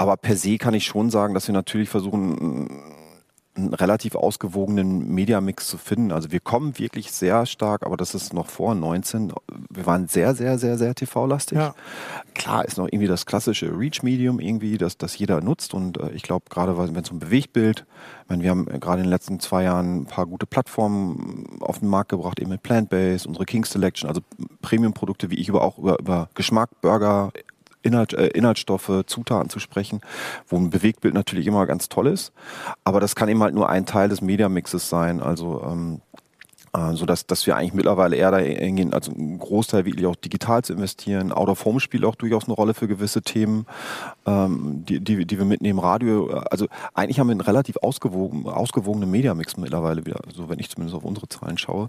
aber per se kann ich schon sagen, dass wir natürlich versuchen, einen relativ ausgewogenen Mediamix zu finden. Also wir kommen wirklich sehr stark, aber das ist noch vor 19. Wir waren sehr, sehr, sehr, sehr TV-lastig. Ja. Klar ist noch irgendwie das klassische Reach-Medium irgendwie, das, das jeder nutzt. Und äh, ich glaube, gerade wenn es um Bewegtbild, ich meine, wir haben gerade in den letzten zwei Jahren ein paar gute Plattformen auf den Markt gebracht, eben mit Plant-Based, unsere King Selection, also Premium-Produkte, wie ich über auch über, über Geschmack, Burger, Inhalt, äh, Inhaltsstoffe, Zutaten zu sprechen, wo ein Bewegtbild natürlich immer ganz toll ist. Aber das kann eben halt nur ein Teil des Mediamixes sein. Also ähm, äh, so dass, dass wir eigentlich mittlerweile eher dahin gehen, also einen Großteil wirklich auch digital zu investieren. Out of Home spielt auch durchaus eine Rolle für gewisse Themen, ähm, die, die, die wir mitnehmen. Radio, also eigentlich haben wir einen relativ ausgewogen, ausgewogenen Mediamix mittlerweile wieder, so wenn ich zumindest auf unsere Zahlen schaue.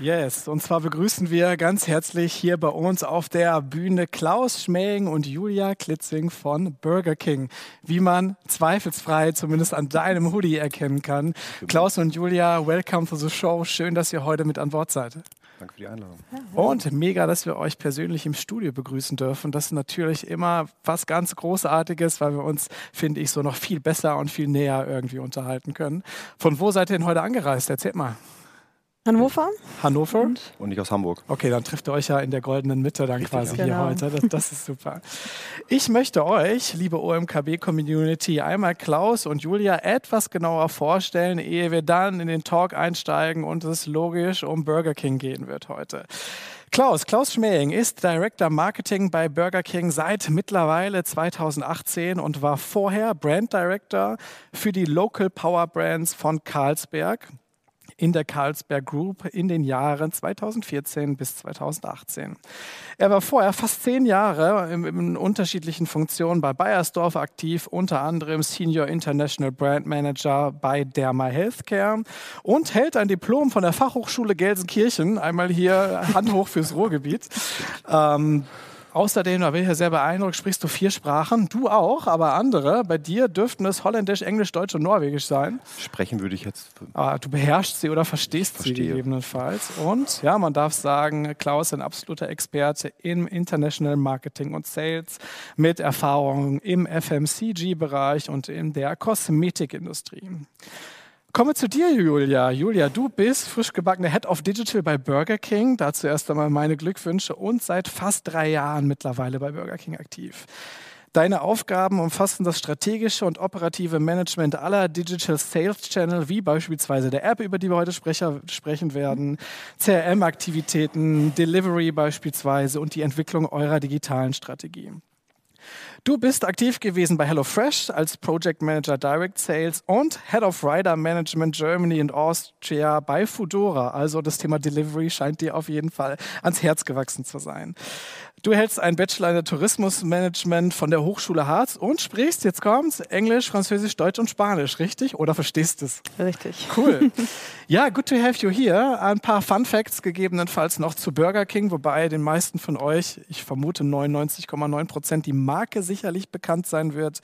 Yes, und zwar begrüßen wir ganz herzlich hier bei uns auf der Bühne Klaus Schmägen und Julia Klitzing von Burger King, wie man zweifelsfrei zumindest an deinem Hoodie erkennen kann. Klaus und Julia, welcome to the show. Schön, dass ihr heute mit an Bord seid. Danke für die Einladung. Und mega, dass wir euch persönlich im Studio begrüßen dürfen. Das ist natürlich immer was ganz Großartiges, weil wir uns, finde ich, so noch viel besser und viel näher irgendwie unterhalten können. Von wo seid ihr denn heute angereist? Erzählt mal. Hannover. Hannover? Und, und, ich aus Hamburg. Okay, dann trifft ihr euch ja in der goldenen Mitte dann Richtig, quasi ja. hier genau. heute. Das, das, ist super. Ich möchte euch, liebe OMKB-Community, einmal Klaus und Julia etwas genauer vorstellen, ehe wir dann in den Talk einsteigen und es logisch um Burger King gehen wird heute. Klaus, Klaus Schmähing ist Director Marketing bei Burger King seit mittlerweile 2018 und war vorher Brand Director für die Local Power Brands von Carlsberg in der Carlsberg Group in den Jahren 2014 bis 2018. Er war vorher fast zehn Jahre in, in unterschiedlichen Funktionen bei Bayersdorf aktiv, unter anderem Senior International Brand Manager bei Derma Healthcare und hält ein Diplom von der Fachhochschule Gelsenkirchen, einmal hier Hand hoch fürs Ruhrgebiet. Ähm, Außerdem, da bin ich ja sehr beeindruckt, sprichst du vier Sprachen. Du auch, aber andere. Bei dir dürften es Holländisch, Englisch, Deutsch und Norwegisch sein. Sprechen würde ich jetzt. Aber du beherrschst sie oder verstehst sie gegebenenfalls. Und ja, man darf sagen, Klaus ist ein absoluter Experte im International Marketing und Sales mit Erfahrungen im FMCG-Bereich und in der Kosmetikindustrie. Kommen wir zu dir, Julia. Julia, du bist frisch gebackene Head of Digital bei Burger King. Dazu erst einmal meine Glückwünsche und seit fast drei Jahren mittlerweile bei Burger King aktiv. Deine Aufgaben umfassen das strategische und operative Management aller Digital Sales Channel, wie beispielsweise der App, über die wir heute sprecher, sprechen werden, CRM-Aktivitäten, Delivery beispielsweise und die Entwicklung eurer digitalen Strategie. Du bist aktiv gewesen bei HelloFresh als Project Manager Direct Sales und Head of Rider Management Germany und Austria bei Foodora. Also das Thema Delivery scheint dir auf jeden Fall ans Herz gewachsen zu sein. Du hältst einen Bachelor in der Tourismusmanagement von der Hochschule Harz und sprichst, jetzt kommt's, Englisch, Französisch, Deutsch und Spanisch, richtig? Oder verstehst es? Richtig. Cool. Ja, good to have you here. Ein paar Fun Facts gegebenenfalls noch zu Burger King, wobei den meisten von euch, ich vermute 99,9 Prozent, die Marke sicherlich bekannt sein wird.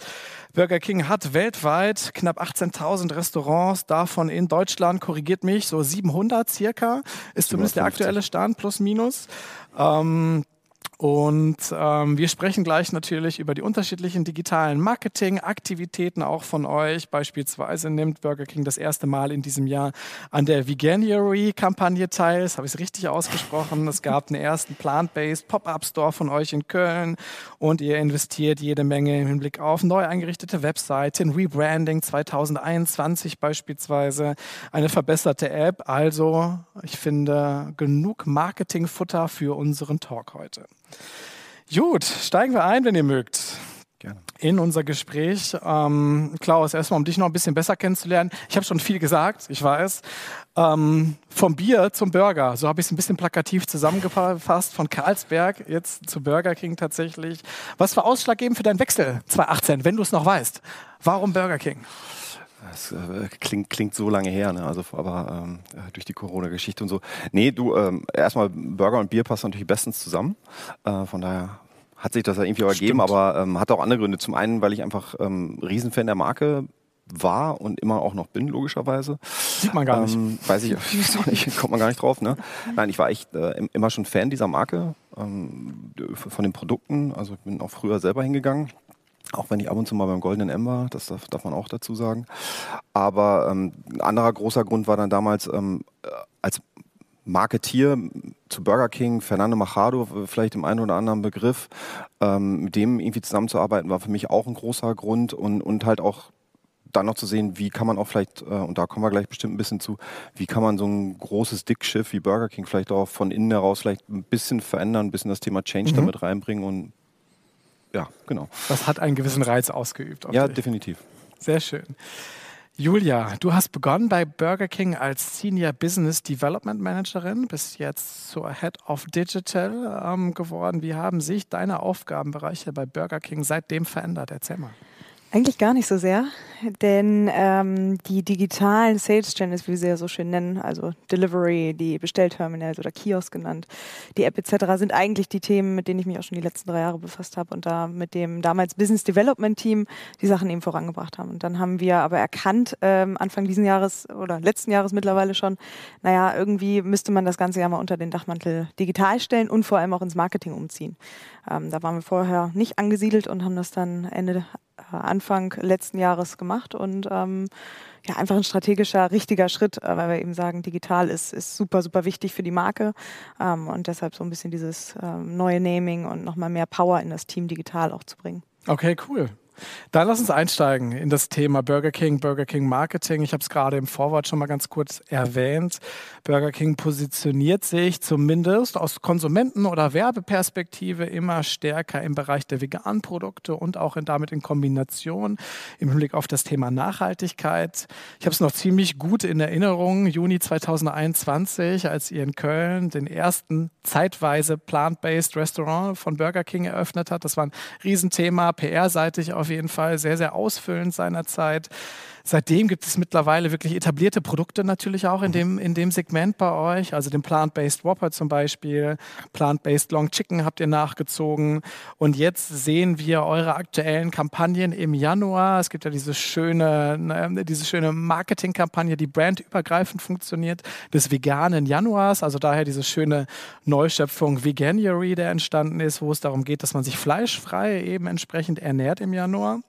Burger King hat weltweit knapp 18.000 Restaurants, davon in Deutschland, korrigiert mich, so 700 circa, ist zumindest der aktuelle Stand, plus minus. Ähm, und ähm, wir sprechen gleich natürlich über die unterschiedlichen digitalen Marketing-Aktivitäten auch von euch. Beispielsweise nimmt Burger King das erste Mal in diesem Jahr an der Veganuary-Kampagne teil. Das habe ich richtig ausgesprochen. Es gab einen ersten Plant-Based Pop-Up-Store von euch in Köln und ihr investiert jede Menge im Hinblick auf neu eingerichtete Webseiten, Rebranding 2021 beispielsweise, eine verbesserte App. Also, ich finde, genug Marketing-Futter für unseren Talk heute. Gut, steigen wir ein, wenn ihr mögt. Gerne. In unser Gespräch. Ähm, Klaus, erstmal, um dich noch ein bisschen besser kennenzulernen. Ich habe schon viel gesagt, ich weiß. Ähm, vom Bier zum Burger, so habe ich es ein bisschen plakativ zusammengefasst. Von Karlsberg jetzt zu Burger King tatsächlich. Was war ausschlaggebend für deinen Wechsel 2018, wenn du es noch weißt? Warum Burger King? Das äh, klingt, klingt so lange her, ne? Also aber ähm, äh, durch die Corona-Geschichte und so. Nee, du, ähm, erstmal Burger und Bier passen natürlich bestens zusammen. Äh, von daher hat sich das ja irgendwie auch ergeben, aber ähm, hat auch andere Gründe. Zum einen, weil ich einfach ähm, Riesenfan der Marke war und immer auch noch bin, logischerweise. Sieht man gar nicht. Ähm, weiß ich, nicht, kommt man gar nicht drauf. Ne? Nein, ich war echt äh, immer schon Fan dieser Marke, ähm, von den Produkten. Also ich bin auch früher selber hingegangen. Auch wenn ich ab und zu mal beim Goldenen M war, das darf, darf man auch dazu sagen. Aber ähm, ein anderer großer Grund war dann damals ähm, äh, als Marketier zu Burger King, Fernando Machado, vielleicht im einen oder anderen Begriff, ähm, mit dem irgendwie zusammenzuarbeiten, war für mich auch ein großer Grund und, und halt auch dann noch zu sehen, wie kann man auch vielleicht, äh, und da kommen wir gleich bestimmt ein bisschen zu, wie kann man so ein großes Dickschiff wie Burger King vielleicht auch von innen heraus vielleicht ein bisschen verändern, ein bisschen das Thema Change mhm. damit reinbringen und ja, genau. Das hat einen gewissen Reiz ausgeübt. Ja, dich. definitiv. Sehr schön. Julia, du hast begonnen bei Burger King als Senior Business Development Managerin, bist jetzt zur Head of Digital ähm, geworden. Wie haben sich deine Aufgabenbereiche bei Burger King seitdem verändert? Erzähl mal. Eigentlich gar nicht so sehr, denn ähm, die digitalen Sales Channels, wie wir sie ja so schön nennen, also Delivery, die Bestellterminals oder Kiosk genannt, die App etc., sind eigentlich die Themen, mit denen ich mich auch schon die letzten drei Jahre befasst habe und da mit dem damals Business Development Team die Sachen eben vorangebracht haben. Und dann haben wir aber erkannt, ähm, Anfang diesen Jahres oder letzten Jahres mittlerweile schon, naja, irgendwie müsste man das Ganze ja mal unter den Dachmantel digital stellen und vor allem auch ins Marketing umziehen. Ähm, da waren wir vorher nicht angesiedelt und haben das dann Ende Anfang letzten Jahres gemacht und ähm, ja, einfach ein strategischer, richtiger Schritt, äh, weil wir eben sagen, digital ist, ist super, super wichtig für die Marke ähm, und deshalb so ein bisschen dieses ähm, neue Naming und nochmal mehr Power in das Team digital auch zu bringen. Okay, cool. Dann lass uns einsteigen in das Thema Burger King, Burger King Marketing. Ich habe es gerade im Vorwort schon mal ganz kurz erwähnt. Burger King positioniert sich zumindest aus Konsumenten- oder Werbeperspektive immer stärker im Bereich der veganen Produkte und auch in, damit in Kombination im Hinblick auf das Thema Nachhaltigkeit. Ich habe es noch ziemlich gut in Erinnerung, Juni 2021, als ihr in Köln den ersten zeitweise plant-based Restaurant von Burger King eröffnet hat. Das war ein Riesenthema, PR-seitig auf auf jeden Fall sehr, sehr ausfüllend seinerzeit. Seitdem gibt es mittlerweile wirklich etablierte Produkte natürlich auch in dem, in dem Segment bei euch. Also den Plant-Based Whopper zum Beispiel, Plant-Based Long Chicken habt ihr nachgezogen. Und jetzt sehen wir eure aktuellen Kampagnen im Januar. Es gibt ja diese schöne, ne, diese schöne Marketingkampagne, die brandübergreifend funktioniert, des veganen Januars. Also daher diese schöne Neuschöpfung Veganuary, der entstanden ist, wo es darum geht, dass man sich fleischfrei eben entsprechend ernährt im Januar.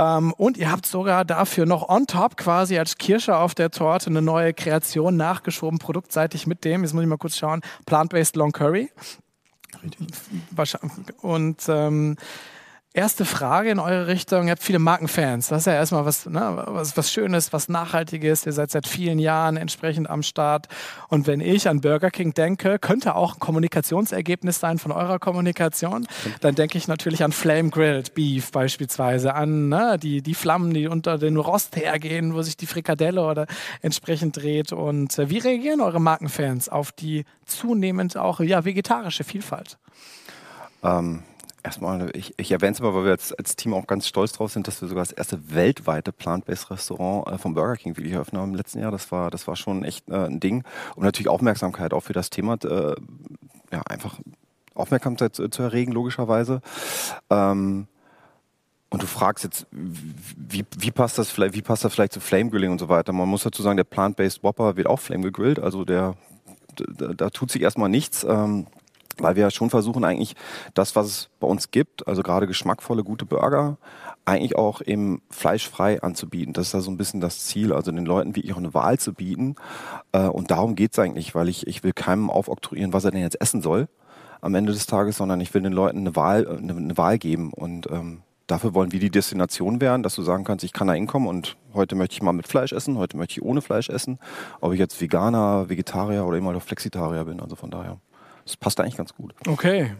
Ähm, und ihr habt sogar dafür noch on top quasi als Kirsche auf der Torte eine neue Kreation nachgeschoben, produktseitig mit dem, jetzt muss ich mal kurz schauen, Plant-Based Long Curry. Und ähm, Erste Frage in eure Richtung. Ihr habt viele Markenfans. Das ist ja erstmal was, ne, was, was Schönes, was Nachhaltiges. Ihr seid seit vielen Jahren entsprechend am Start. Und wenn ich an Burger King denke, könnte auch ein Kommunikationsergebnis sein von eurer Kommunikation. Dann denke ich natürlich an Flame Grilled Beef beispielsweise, an ne, die, die Flammen, die unter den Rost hergehen, wo sich die Frikadelle oder entsprechend dreht. Und äh, wie reagieren eure Markenfans auf die zunehmend auch ja, vegetarische Vielfalt? Ähm Erstmal, ich, ich erwähne es mal, weil wir als, als Team auch ganz stolz drauf sind, dass wir sogar das erste weltweite Plant-Based Restaurant äh, vom Burger King wirklich eröffnet haben im letzten Jahr. Das war, das war schon echt äh, ein Ding. Und natürlich Aufmerksamkeit auch für das Thema, äh, ja, einfach Aufmerksamkeit zu, zu erregen, logischerweise. Ähm, und du fragst jetzt, wie, wie passt das vielleicht, wie passt das vielleicht zu Flame Grilling und so weiter? Man muss dazu sagen, der Plant-Based Whopper wird auch Flame gegrillt, also der, da, da tut sich erstmal nichts. Ähm, weil wir schon versuchen eigentlich das, was es bei uns gibt, also gerade geschmackvolle, gute Burger, eigentlich auch eben fleischfrei anzubieten. Das ist ja so ein bisschen das Ziel, also den Leuten wirklich auch eine Wahl zu bieten. Äh, und darum geht's eigentlich, weil ich, ich will keinem aufoktroyieren, was er denn jetzt essen soll am Ende des Tages, sondern ich will den Leuten eine Wahl, eine, eine Wahl geben. Und ähm, dafür wollen wir die Destination werden, dass du sagen kannst, ich kann da hinkommen und heute möchte ich mal mit Fleisch essen, heute möchte ich ohne Fleisch essen, ob ich jetzt Veganer, Vegetarier oder immer noch Flexitarier bin. Also von daher das passt eigentlich ganz gut. Okay.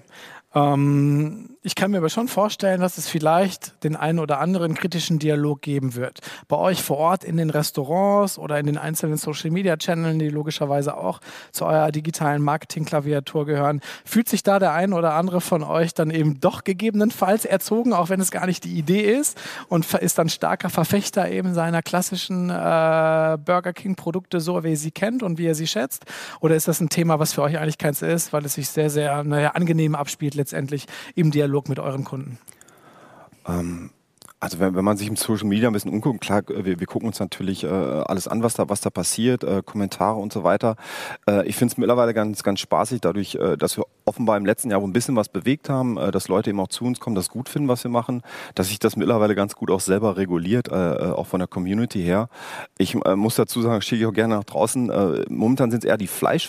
Ähm, ich kann mir aber schon vorstellen, dass es vielleicht den einen oder anderen kritischen Dialog geben wird. Bei euch vor Ort in den Restaurants oder in den einzelnen Social Media Channels, die logischerweise auch zu eurer digitalen Marketing-Klaviatur gehören. Fühlt sich da der ein oder andere von euch dann eben doch gegebenenfalls erzogen, auch wenn es gar nicht die Idee ist und ist dann starker Verfechter eben seiner klassischen äh, Burger King-Produkte, so wie ihr sie kennt und wie ihr sie schätzt? Oder ist das ein Thema, was für euch eigentlich keins ist, weil es sich sehr, sehr naja, angenehm abspielt letztendlich im Dialog mit euren Kunden? Ähm, also wenn, wenn man sich im Social Media ein bisschen umguckt, klar, wir, wir gucken uns natürlich äh, alles an, was da, was da passiert, äh, Kommentare und so weiter. Äh, ich finde es mittlerweile ganz, ganz spaßig, dadurch, äh, dass wir offenbar im letzten Jahr ein bisschen was bewegt haben, äh, dass Leute eben auch zu uns kommen, das gut finden, was wir machen, dass sich das mittlerweile ganz gut auch selber reguliert, äh, äh auch von der Community her. Ich äh, muss dazu sagen, schicke ich auch gerne nach draußen. Äh, momentan sind es eher die Fleisch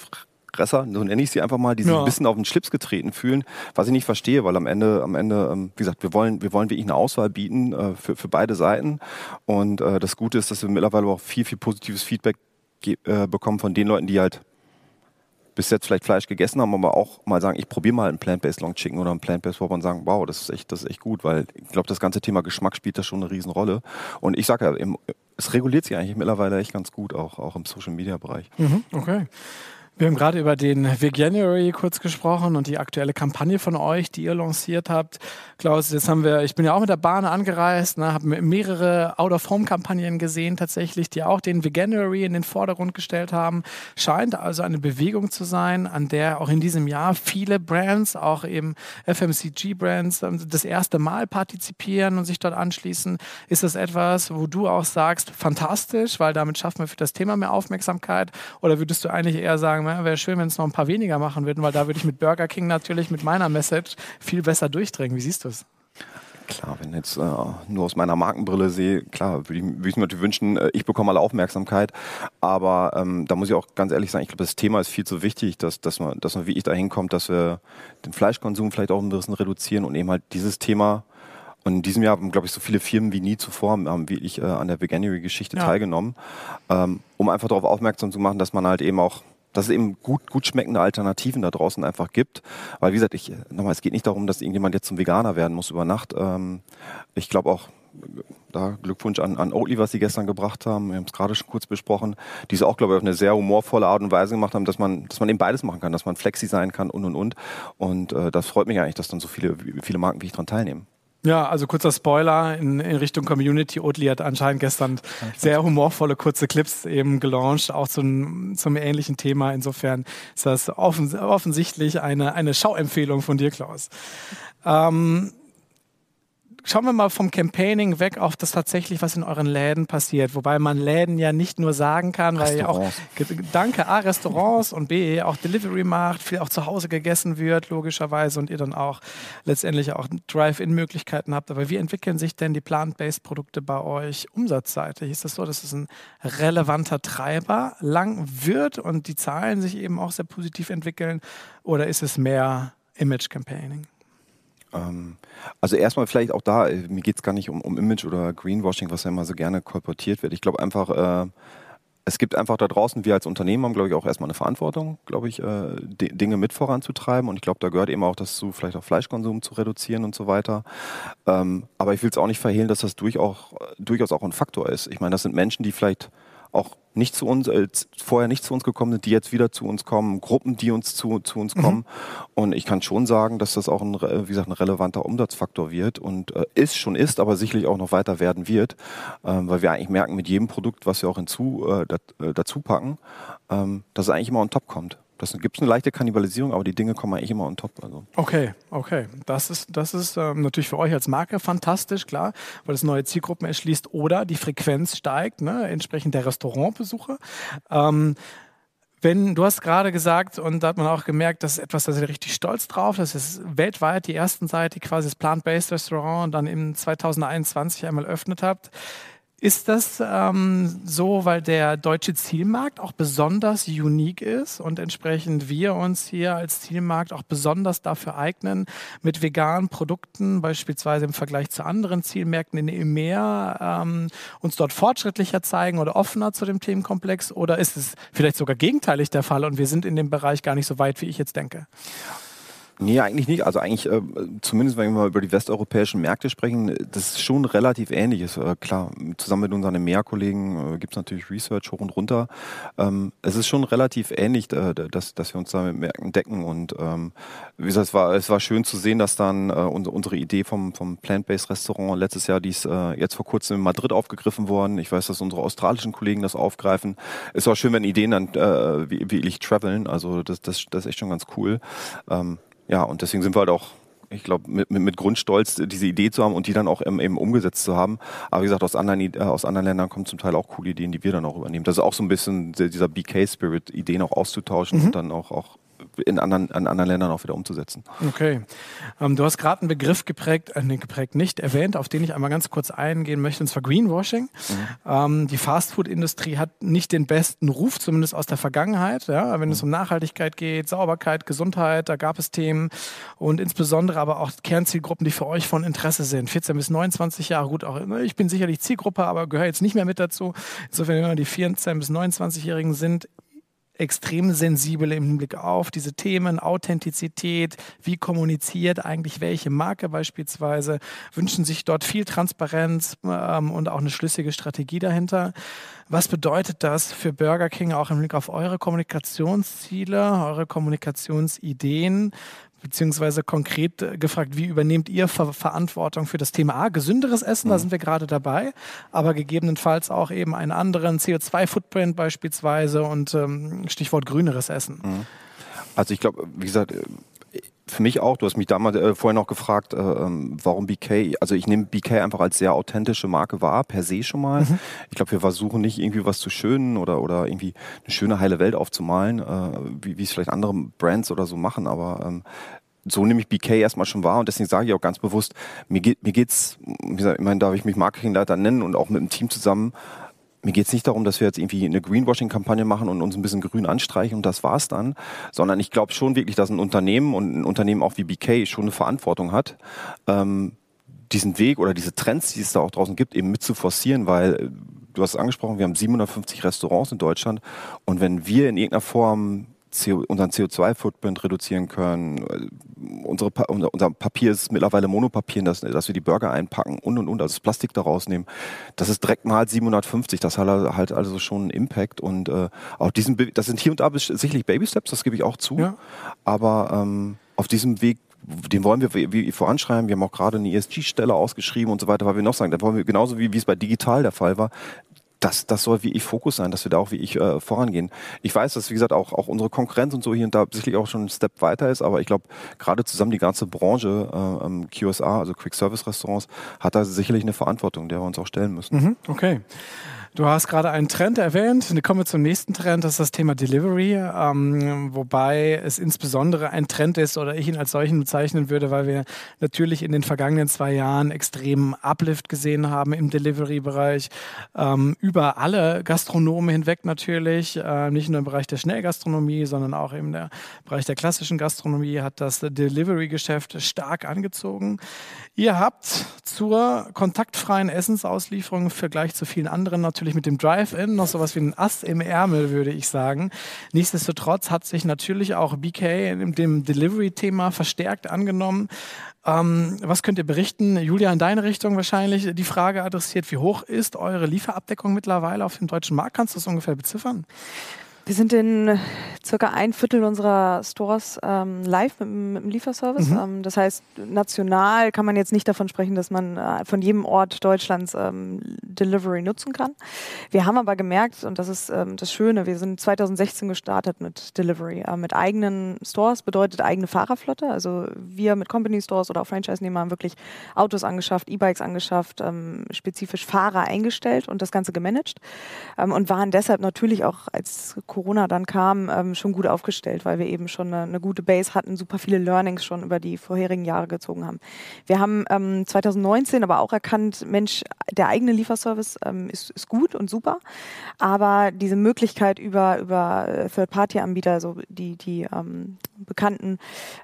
Fresser, so nenne ich sie einfach mal, die sich ja. ein bisschen auf den Schlips getreten fühlen, was ich nicht verstehe, weil am Ende, am Ende, ähm, wie gesagt, wir wollen, wir wollen wirklich eine Auswahl bieten äh, für, für beide Seiten. Und äh, das Gute ist, dass wir mittlerweile auch viel, viel positives Feedback äh, bekommen von den Leuten, die halt bis jetzt vielleicht Fleisch gegessen haben, aber auch mal sagen, ich probiere mal einen Plant-Based Long Chicken oder einen Plant-Based Whopper und sagen, wow, das ist echt, das ist echt gut, weil ich glaube, das ganze Thema Geschmack spielt da schon eine Riesenrolle. Und ich sage ja, es reguliert sich eigentlich mittlerweile echt ganz gut, auch, auch im Social Media Bereich. Mhm, okay. Wir haben gerade über den Veganuary kurz gesprochen und die aktuelle Kampagne von euch, die ihr lanciert habt. Klaus, jetzt haben wir, ich bin ja auch mit der Bahn angereist, ne, habe mehrere Out-of-Home-Kampagnen gesehen tatsächlich, die auch den Veganuary in den Vordergrund gestellt haben. Scheint also eine Bewegung zu sein, an der auch in diesem Jahr viele Brands, auch eben FMCG-Brands, ähm, das erste Mal partizipieren und sich dort anschließen. Ist das etwas, wo du auch sagst, fantastisch, weil damit schaffen wir für das Thema mehr Aufmerksamkeit? Oder würdest du eigentlich eher sagen, ja, wäre schön, wenn es noch ein paar weniger machen würden, weil da würde ich mit Burger King natürlich mit meiner Message viel besser durchdringen. Wie siehst du es? Klar, wenn jetzt äh, nur aus meiner Markenbrille sehe, klar, würde ich, würd ich mir natürlich wünschen, äh, ich bekomme alle Aufmerksamkeit. Aber ähm, da muss ich auch ganz ehrlich sagen, ich glaube, das Thema ist viel zu wichtig, dass, dass, man, dass man wie ich dahin kommt, dass wir den Fleischkonsum vielleicht auch ein bisschen reduzieren und eben halt dieses Thema und in diesem Jahr haben, glaube ich, so viele Firmen wie nie zuvor haben wie ich äh, an der Veganuary-Geschichte ja. teilgenommen, ähm, um einfach darauf aufmerksam zu machen, dass man halt eben auch dass es eben gut, gut schmeckende Alternativen da draußen einfach gibt. Weil wie gesagt, ich, nochmal, es geht nicht darum, dass irgendjemand jetzt zum Veganer werden muss über Nacht. Ähm, ich glaube auch, da Glückwunsch an, an Oatly, was sie gestern gebracht haben. Wir haben es gerade schon kurz besprochen. Die es auch, glaube ich, auf eine sehr humorvolle Art und Weise gemacht haben, dass man, dass man eben beides machen kann, dass man flexi sein kann und und und. Und äh, das freut mich eigentlich, dass dann so viele, viele Marken wie ich daran teilnehmen. Ja, also kurzer Spoiler in, in Richtung Community. Oatly hat anscheinend gestern sehr humorvolle kurze Clips eben gelauncht, auch zum, zum ähnlichen Thema. Insofern ist das offen, offensichtlich eine, eine Schauempfehlung von dir, Klaus. Ähm, schauen wir mal vom Campaigning weg auf das tatsächlich, was in euren Läden passiert. Wobei man Läden ja nicht nur sagen kann, weil ja auch, danke, A, Restaurants und B, auch Delivery macht, viel auch zu Hause gegessen wird, logischerweise, und ihr dann auch letztendlich auch Drive-In-Möglichkeiten habt. Aber wie entwickeln sich denn die Plant-Based-Produkte bei euch umsatzseitig? Ist das so, dass es ein relevanter Treiber lang wird und die Zahlen sich eben auch sehr positiv entwickeln? Oder ist es mehr Image-Campaigning? Ähm, also erstmal vielleicht auch da, äh, mir geht es gar nicht um, um Image oder Greenwashing, was ja immer so gerne kolportiert wird. Ich glaube einfach, äh, es gibt einfach da draußen, wir als Unternehmen haben, glaube ich, auch erstmal eine Verantwortung, glaube ich, äh, Dinge mit voranzutreiben. Und ich glaube, da gehört eben auch dazu, vielleicht auch Fleischkonsum zu reduzieren und so weiter. Ähm, aber ich will es auch nicht verhehlen, dass das durch auch, durchaus auch ein Faktor ist. Ich meine, das sind Menschen, die vielleicht auch nicht zu uns, äh, vorher nicht zu uns gekommen sind, die jetzt wieder zu uns kommen, Gruppen, die uns zu, zu uns mhm. kommen. Und ich kann schon sagen, dass das auch ein, wie gesagt, ein relevanter Umsatzfaktor wird und äh, ist schon ist, aber sicherlich auch noch weiter werden wird, ähm, weil wir eigentlich merken, mit jedem Produkt, was wir auch hinzu, äh, dat, äh, dazu packen, ähm, dass es eigentlich immer on top kommt. Das gibt es eine leichte Kannibalisierung, aber die Dinge kommen eigentlich immer on top. Also. Okay, okay. Das ist, das ist ähm, natürlich für euch als Marke fantastisch, klar, weil es neue Zielgruppen erschließt oder die Frequenz steigt, ne, entsprechend der Restaurantbesucher. Ähm, wenn, du hast gerade gesagt, und da hat man auch gemerkt, das ist etwas, da sind richtig stolz drauf. Das ist weltweit die ersten Seite, quasi das Plant-Based Restaurant dann im 2021 einmal öffnet habt. Ist das ähm, so, weil der deutsche Zielmarkt auch besonders unique ist und entsprechend wir uns hier als Zielmarkt auch besonders dafür eignen, mit veganen Produkten, beispielsweise im Vergleich zu anderen Zielmärkten in EMEA, ähm, uns dort fortschrittlicher zeigen oder offener zu dem Themenkomplex? Oder ist es vielleicht sogar gegenteilig der Fall und wir sind in dem Bereich gar nicht so weit, wie ich jetzt denke? Nee, eigentlich nicht. Also eigentlich, äh, zumindest wenn wir mal über die westeuropäischen Märkte sprechen, das ist schon relativ ähnlich. Ist, äh, klar, zusammen mit unseren EMEA-Kollegen äh, gibt es natürlich Research hoch und runter. Ähm, es ist schon relativ ähnlich, äh, dass, dass wir uns da mit Märkten decken. Und ähm, wie gesagt, es war, es war schön zu sehen, dass dann äh, unsere Idee vom, vom Plant-Based Restaurant letztes Jahr, die ist äh, jetzt vor kurzem in Madrid aufgegriffen worden. Ich weiß, dass unsere australischen Kollegen das aufgreifen. Es war schön, wenn Ideen dann äh, wie, wie ich traveln. Also das, das, das ist echt schon ganz cool. Ähm, ja, und deswegen sind wir halt auch ich glaube, mit, mit, Grundstolz diese Idee zu haben und die dann auch eben umgesetzt zu haben. Aber wie gesagt, aus anderen, äh, aus anderen Ländern kommen zum Teil auch coole Ideen, die wir dann auch übernehmen. Das ist auch so ein bisschen dieser BK-Spirit, Ideen auch auszutauschen mhm. und dann auch, auch in anderen, in anderen Ländern auch wieder umzusetzen. Okay. Ähm, du hast gerade einen Begriff geprägt, äh, geprägt nicht erwähnt, auf den ich einmal ganz kurz eingehen möchte, und zwar Greenwashing. Mhm. Ähm, die Fastfood-Industrie hat nicht den besten Ruf, zumindest aus der Vergangenheit. Ja? Wenn mhm. es um Nachhaltigkeit geht, Sauberkeit, Gesundheit, da gab es Themen und insbesondere aber auch Kernzielgruppen, die für euch von Interesse sind. 14 bis 29 Jahre, gut, auch ne, ich bin sicherlich Zielgruppe, aber gehöre jetzt nicht mehr mit dazu. Insofern, wenn die 14 bis 29-Jährigen sind, extrem sensibel im Hinblick auf diese Themen, Authentizität, wie kommuniziert eigentlich welche Marke beispielsweise, wünschen sich dort viel Transparenz ähm, und auch eine schlüssige Strategie dahinter. Was bedeutet das für Burger King auch im Hinblick auf eure Kommunikationsziele, eure Kommunikationsideen? Beziehungsweise konkret äh, gefragt, wie übernehmt ihr Ver Verantwortung für das Thema A, gesünderes Essen, mhm. da sind wir gerade dabei, aber gegebenenfalls auch eben einen anderen CO2-Footprint beispielsweise und ähm, Stichwort grüneres Essen. Mhm. Also ich glaube, wie gesagt, äh, für mich auch, du hast mich damals äh, vorher noch gefragt, äh, ähm, warum BK, also ich nehme BK einfach als sehr authentische Marke wahr, per se schon mal. Mhm. Ich glaube, wir versuchen nicht irgendwie was zu schönen oder, oder irgendwie eine schöne, heile Welt aufzumalen, äh, wie, wie es vielleicht andere Brands oder so machen, aber ähm, so nehme ich BK erstmal schon wahr und deswegen sage ich auch ganz bewusst, mir geht mir geht's, wie gesagt, ich meine, darf ich mich Marketingleiter nennen und auch mit dem Team zusammen mir geht es nicht darum, dass wir jetzt irgendwie eine Greenwashing-Kampagne machen und uns ein bisschen grün anstreichen und das war's dann, sondern ich glaube schon wirklich, dass ein Unternehmen und ein Unternehmen auch wie BK schon eine Verantwortung hat, ähm, diesen Weg oder diese Trends, die es da auch draußen gibt, eben mit zu forcieren, weil äh, du hast es angesprochen, wir haben 750 Restaurants in Deutschland und wenn wir in irgendeiner Form CO, unseren CO2-Footprint reduzieren können. Unsere, unser Papier ist mittlerweile Monopapier, dass, dass wir die Burger einpacken und und und, also das Plastik da rausnehmen. Das ist direkt mal 750, das hat halt also schon einen Impact und äh, auch diesen, das sind hier und da sicherlich Baby Steps, das gebe ich auch zu, ja. aber ähm, auf diesem Weg den wollen wir voranschreiben. Wir haben auch gerade eine ESG-Stelle ausgeschrieben und so weiter, weil wir noch sagen, da wollen wir genauso wie, wie es bei digital der Fall war, das, das soll wie ich Fokus sein, dass wir da auch wie ich äh, vorangehen. Ich weiß, dass wie gesagt auch, auch unsere Konkurrenz und so hier und da sicherlich auch schon ein Step weiter ist, aber ich glaube, gerade zusammen die ganze Branche, äh, ähm, QSA, also Quick Service Restaurants, hat da sicherlich eine Verantwortung, der wir uns auch stellen müssen. Mhm, okay. Du hast gerade einen Trend erwähnt. Wir kommen zum nächsten Trend, das ist das Thema Delivery. Ähm, wobei es insbesondere ein Trend ist oder ich ihn als solchen bezeichnen würde, weil wir natürlich in den vergangenen zwei Jahren extremen Uplift gesehen haben im Delivery-Bereich. Ähm, über alle Gastronomen hinweg natürlich. Äh, nicht nur im Bereich der Schnellgastronomie, sondern auch im Bereich der klassischen Gastronomie hat das Delivery-Geschäft stark angezogen. Ihr habt zur kontaktfreien Essensauslieferung im Vergleich zu vielen anderen natürlich mit dem Drive-In noch sowas wie ein Ass im Ärmel, würde ich sagen. Nichtsdestotrotz hat sich natürlich auch BK in dem Delivery-Thema verstärkt angenommen. Ähm, was könnt ihr berichten? Julia, in deine Richtung wahrscheinlich die Frage adressiert, wie hoch ist eure Lieferabdeckung mittlerweile auf dem deutschen Markt? Kannst du das ungefähr beziffern? Wir sind in circa ein Viertel unserer Stores ähm, live mit, mit, dem Lieferservice. Mhm. Ähm, das heißt, national kann man jetzt nicht davon sprechen, dass man äh, von jedem Ort Deutschlands ähm, Delivery nutzen kann. Wir haben aber gemerkt, und das ist ähm, das Schöne, wir sind 2016 gestartet mit Delivery. Äh, mit eigenen Stores bedeutet eigene Fahrerflotte. Also wir mit Company Stores oder auch Franchise-Nehmer haben wirklich Autos angeschafft, E-Bikes angeschafft, ähm, spezifisch Fahrer eingestellt und das Ganze gemanagt ähm, und waren deshalb natürlich auch als Corona dann kam, ähm, schon gut aufgestellt, weil wir eben schon eine, eine, gute Base hatten, super viele Learnings schon über die vorherigen Jahre gezogen haben. Wir haben ähm, 2019 aber auch erkannt, Mensch, der eigene Lieferservice ähm, ist, ist, gut und super, aber diese Möglichkeit über, über äh, Third-Party-Anbieter, also die, die ähm, bekannten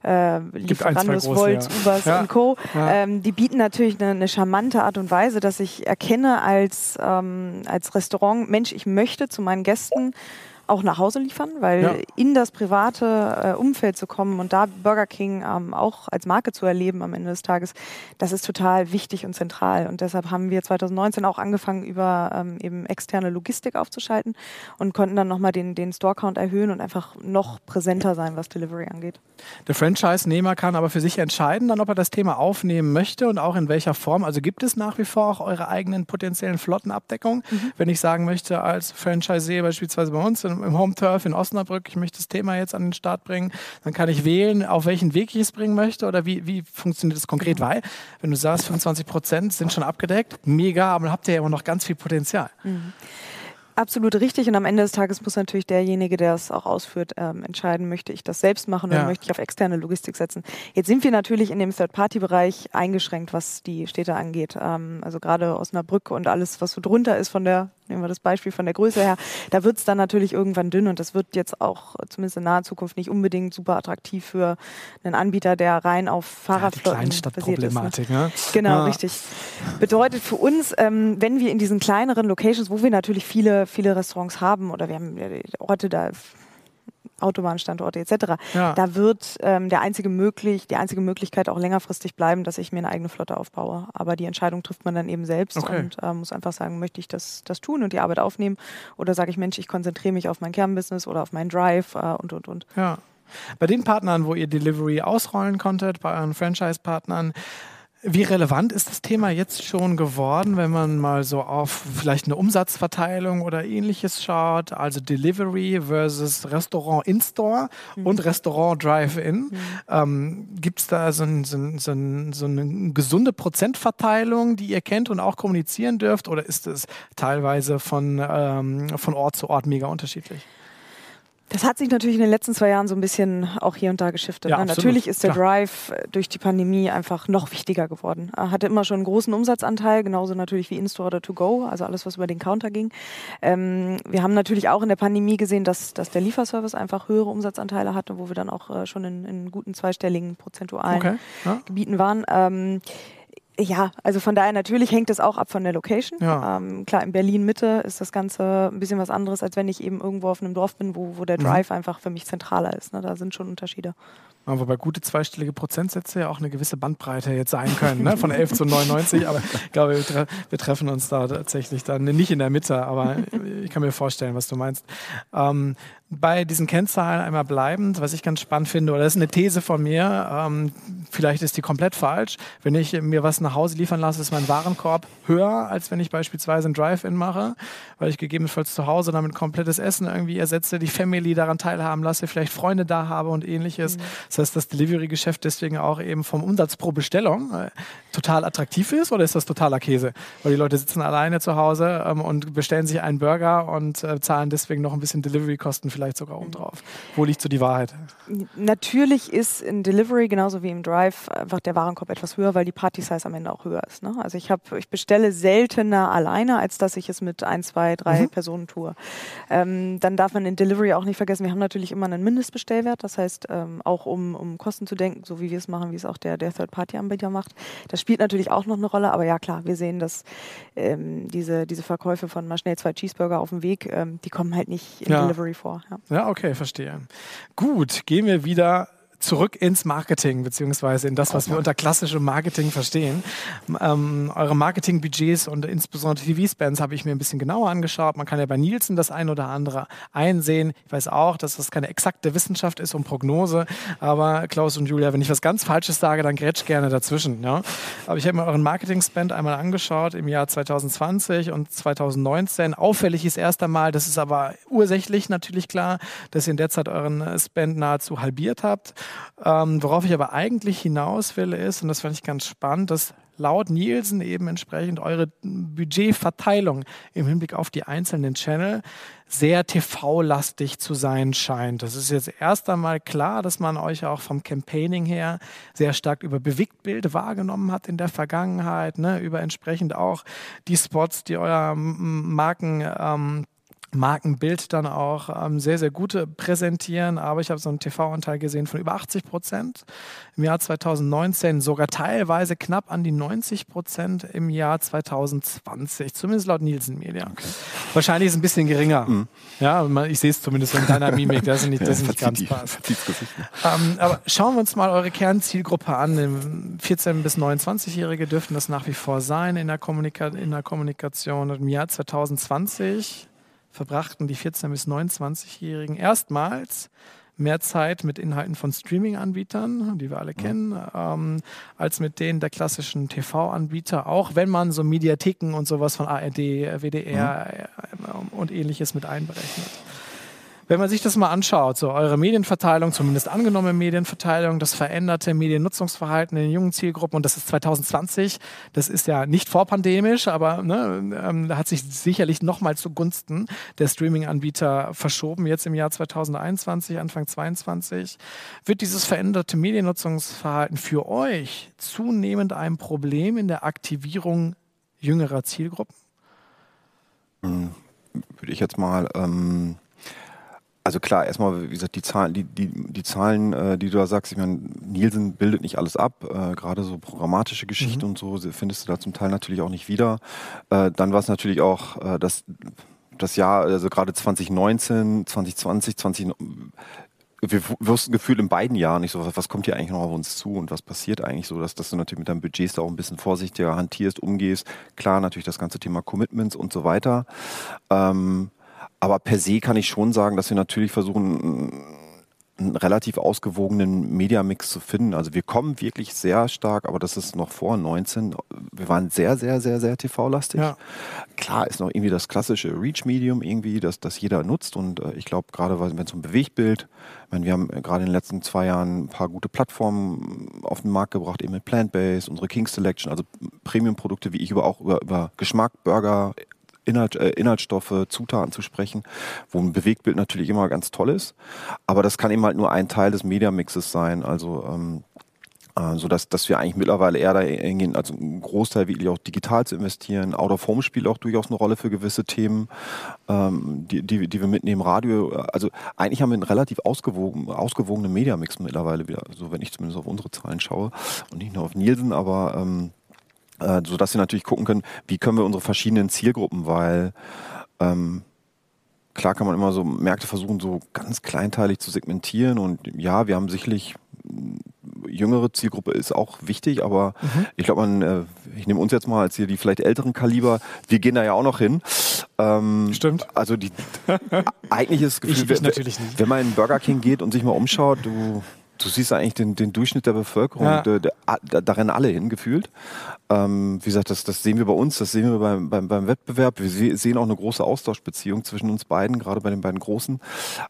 äh, Lieferandos, Volt, ja. Ubers ja. und Co., ja. Ähm, die bieten natürlich eine, eine, charmante Art und Weise, dass ich erkenne als, ähm, als Restaurant, Mensch, ich möchte zu meinen Gästen auch nach Hause liefern, weil ja. in das private äh, Umfeld zu kommen und da Burger King ähm, auch als Marke zu erleben am Ende des Tages, das ist total wichtig und zentral. Und deshalb haben wir 2019 auch angefangen, über ähm, eben externe Logistik aufzuschalten und konnten dann nochmal den, den Store-Count erhöhen und einfach noch präsenter sein, was Delivery angeht. Der Franchise-Nehmer kann aber für sich entscheiden, dann, ob er das Thema aufnehmen möchte und auch in welcher Form. Also gibt es nach wie vor auch eure eigenen potenziellen Flottenabdeckungen? Mhm. Wenn ich sagen möchte, als Franchisee beispielsweise bei uns im Home Turf in Osnabrück, ich möchte das Thema jetzt an den Start bringen, dann kann ich wählen, auf welchen Weg ich es bringen möchte oder wie, wie funktioniert das konkret? Weil, wenn du sagst, 25 Prozent sind schon abgedeckt, mega, aber habt ihr ja immer noch ganz viel Potenzial. Mhm. Absolut richtig. Und am Ende des Tages muss natürlich derjenige, der es auch ausführt, ähm, entscheiden, möchte ich das selbst machen oder ja. möchte ich auf externe Logistik setzen. Jetzt sind wir natürlich in dem Third-Party-Bereich eingeschränkt, was die Städte angeht. Ähm, also gerade Osnabrück und alles, was so drunter ist von der nehmen wir das Beispiel von der Größe her, da wird es dann natürlich irgendwann dünn und das wird jetzt auch zumindest in naher Zukunft nicht unbedingt super attraktiv für einen Anbieter, der rein auf Fahrradflotten ja, basiert ist. Ne? ne? Genau, ja. richtig. Bedeutet für uns, ähm, wenn wir in diesen kleineren Locations, wo wir natürlich viele, viele Restaurants haben oder wir haben Orte, da Autobahnstandorte etc. Ja. Da wird ähm, der einzige möglich, die einzige Möglichkeit auch längerfristig bleiben, dass ich mir eine eigene Flotte aufbaue. Aber die Entscheidung trifft man dann eben selbst okay. und äh, muss einfach sagen, möchte ich das, das tun und die Arbeit aufnehmen oder sage ich, Mensch, ich konzentriere mich auf mein Kernbusiness oder auf meinen Drive äh, und und und. Ja. Bei den Partnern, wo ihr Delivery ausrollen konntet, bei euren Franchise-Partnern, wie relevant ist das Thema jetzt schon geworden, wenn man mal so auf vielleicht eine Umsatzverteilung oder ähnliches schaut? Also Delivery versus Restaurant in-Store mhm. und Restaurant Drive-In. Mhm. Ähm, Gibt es da so, ein, so, ein, so, ein, so, eine gesunde Prozentverteilung, die ihr kennt und auch kommunizieren dürft? Oder ist es teilweise von, ähm, von Ort zu Ort mega unterschiedlich? Das hat sich natürlich in den letzten zwei Jahren so ein bisschen auch hier und da geschiftet. Ja, ne? Natürlich ist der Klar. Drive äh, durch die Pandemie einfach noch wichtiger geworden. Er hatte immer schon einen großen Umsatzanteil, genauso natürlich wie In-Store oder To-Go, also alles, was über den Counter ging. Ähm, wir haben natürlich auch in der Pandemie gesehen, dass, dass der Lieferservice einfach höhere Umsatzanteile hatte, wo wir dann auch äh, schon in, in, guten zweistelligen prozentualen okay. ja. Gebieten waren. Ähm, ja, also von daher natürlich hängt es auch ab von der Location. Ja. Ähm, klar, in Berlin Mitte ist das Ganze ein bisschen was anderes, als wenn ich eben irgendwo auf einem Dorf bin, wo, wo der mhm. Drive mhm. einfach für mich zentraler ist. Ne? Da sind schon Unterschiede. Wobei gute zweistellige Prozentsätze ja auch eine gewisse Bandbreite jetzt sein können, ne? von 11 zu 99. Aber ich glaube, wir, tre wir, treffen uns da tatsächlich dann nicht in der Mitte, aber ich kann mir vorstellen, was du meinst. Ähm, bei diesen Kennzahlen einmal bleibend, was ich ganz spannend finde, oder das ist eine These von mir, ähm, vielleicht ist die komplett falsch. Wenn ich mir was nach Hause liefern lasse, ist mein Warenkorb höher, als wenn ich beispielsweise ein Drive-In mache, weil ich gegebenenfalls zu Hause damit komplettes Essen irgendwie ersetze, die Family daran teilhaben lasse, vielleicht Freunde da habe und ähnliches. Mhm. Heißt, das Delivery-Geschäft deswegen auch eben vom Umsatz pro Bestellung äh, total attraktiv ist oder ist das totaler Käse? Weil die Leute sitzen alleine zu Hause ähm, und bestellen sich einen Burger und äh, zahlen deswegen noch ein bisschen Delivery-Kosten vielleicht sogar oben drauf. Wo liegt so die Wahrheit? Natürlich ist in Delivery genauso wie im Drive einfach der Warenkorb etwas höher, weil die Party-Size am Ende auch höher ist. Ne? Also ich, hab, ich bestelle seltener alleine, als dass ich es mit ein, zwei, drei mhm. Personen tue. Ähm, dann darf man in Delivery auch nicht vergessen, wir haben natürlich immer einen Mindestbestellwert. Das heißt, ähm, auch um, um Kosten zu denken, so wie wir es machen, wie es auch der, der Third-Party-Anbieter macht. Das spielt natürlich auch noch eine Rolle, aber ja klar, wir sehen, dass ähm, diese, diese Verkäufe von mal schnell zwei Cheeseburger auf dem Weg, ähm, die kommen halt nicht in ja. Delivery vor. Ja. Ja, okay, verstehe. Gut, gehen wir wieder zurück ins Marketing, beziehungsweise in das, was wir unter klassischem Marketing verstehen. Ähm, eure Marketingbudgets und insbesondere TV-Spends habe ich mir ein bisschen genauer angeschaut. Man kann ja bei Nielsen das ein oder andere einsehen. Ich weiß auch, dass das keine exakte Wissenschaft ist und Prognose, aber Klaus und Julia, wenn ich was ganz Falsches sage, dann grätsch gerne dazwischen. Ja? Aber ich habe mir euren Marketing-Spend einmal angeschaut im Jahr 2020 und 2019. Auffällig ist erst einmal, das ist aber ursächlich natürlich klar, dass ihr in der Zeit euren Spend nahezu halbiert habt. Ähm, worauf ich aber eigentlich hinaus will, ist, und das fand ich ganz spannend, dass laut Nielsen eben entsprechend eure Budgetverteilung im Hinblick auf die einzelnen Channel sehr TV-lastig zu sein scheint. Das ist jetzt erst einmal klar, dass man euch auch vom Campaigning her sehr stark über Bewegtbild wahrgenommen hat in der Vergangenheit, ne? über entsprechend auch die Spots, die euer Marken ähm, Markenbild dann auch ähm, sehr, sehr gut präsentieren. Aber ich habe so einen TV-Anteil gesehen von über 80 Prozent im Jahr 2019, sogar teilweise knapp an die 90 Prozent im Jahr 2020, zumindest laut Nielsen Media. Okay. Wahrscheinlich ist es ein bisschen geringer. Mhm. Ja, ich sehe es zumindest in deiner Mimik, das ist nicht, das ist nicht ganz passt. Ähm, aber schauen wir uns mal eure Kernzielgruppe an. 14- bis 29-Jährige dürften das nach wie vor sein in der, Kommunika in der Kommunikation. Im Jahr 2020 verbrachten die 14- bis 29-Jährigen erstmals mehr Zeit mit Inhalten von Streaming-Anbietern, die wir alle kennen, ähm, als mit denen der klassischen TV-Anbieter, auch wenn man so Mediatheken und sowas von ARD, WDR mhm. und ähnliches mit einberechnet. Wenn man sich das mal anschaut, so eure Medienverteilung, zumindest angenommene Medienverteilung, das veränderte Mediennutzungsverhalten in den jungen Zielgruppen und das ist 2020, das ist ja nicht vorpandemisch, aber ne, ähm, hat sich sicherlich nochmal zugunsten der Streaming-Anbieter verschoben, jetzt im Jahr 2021, Anfang 2022. Wird dieses veränderte Mediennutzungsverhalten für euch zunehmend ein Problem in der Aktivierung jüngerer Zielgruppen? Hm, würde ich jetzt mal ähm also klar, erstmal, wie gesagt, die Zahlen, die, die, die Zahlen, äh, die du da sagst, ich meine, Nielsen bildet nicht alles ab, äh, gerade so programmatische Geschichten mhm. und so findest du da zum Teil natürlich auch nicht wieder. Äh, dann war es natürlich auch äh, das, das Jahr, also gerade 2019, 2020, 20, wir wussten gefühlt in beiden Jahren nicht so, was, was kommt hier eigentlich noch auf uns zu und was passiert eigentlich so, dass, dass du natürlich mit deinem Budget da auch ein bisschen vorsichtiger hantierst, umgehst. Klar, natürlich das ganze Thema Commitments und so weiter. Ähm, aber per se kann ich schon sagen, dass wir natürlich versuchen, einen relativ ausgewogenen Mediamix zu finden. Also wir kommen wirklich sehr stark, aber das ist noch vor 19. Wir waren sehr, sehr, sehr, sehr TV-lastig. Ja. Klar ist noch irgendwie das klassische Reach-Medium irgendwie, das, das jeder nutzt. Und äh, ich glaube, gerade wenn es um Bewegtbild, meine, wir haben gerade in den letzten zwei Jahren ein paar gute Plattformen auf den Markt gebracht, eben mit Plant-Based, unsere King Selection, also Premium-Produkte, wie ich über auch über, über Geschmack, Burger, Inhalt, äh, Inhaltsstoffe, Zutaten zu sprechen, wo ein Bewegtbild natürlich immer ganz toll ist. Aber das kann eben halt nur ein Teil des Mediamixes sein. Also ähm, äh, so dass, dass wir eigentlich mittlerweile eher da hingehen, also einen Großteil wirklich auch digital zu investieren. Out of Home spielt auch durchaus eine Rolle für gewisse Themen, ähm, die, die, die wir mitnehmen. Radio, also eigentlich haben wir einen relativ ausgewogen, ausgewogenen Mediamix mittlerweile wieder, so wenn ich zumindest auf unsere Zahlen schaue und nicht nur auf Nielsen, aber ähm, äh, sodass wir natürlich gucken können, wie können wir unsere verschiedenen Zielgruppen, weil ähm, klar kann man immer so Märkte versuchen, so ganz kleinteilig zu segmentieren und ja, wir haben sicherlich jüngere Zielgruppe ist auch wichtig, aber mhm. ich glaube, man, äh, ich nehme uns jetzt mal als hier die vielleicht älteren Kaliber, wir gehen da ja auch noch hin. Ähm, Stimmt. Also die eigentlich ist Gefühl, ich, ich nicht. wenn man in Burger King geht und sich mal umschaut, du du siehst eigentlich den, den Durchschnitt der Bevölkerung, ja. da, da, da, rennen alle hin, gefühlt. Ähm, wie gesagt, das, das sehen wir bei uns, das sehen wir beim, beim, beim Wettbewerb. Wir sehen auch eine große Austauschbeziehung zwischen uns beiden, gerade bei den beiden Großen.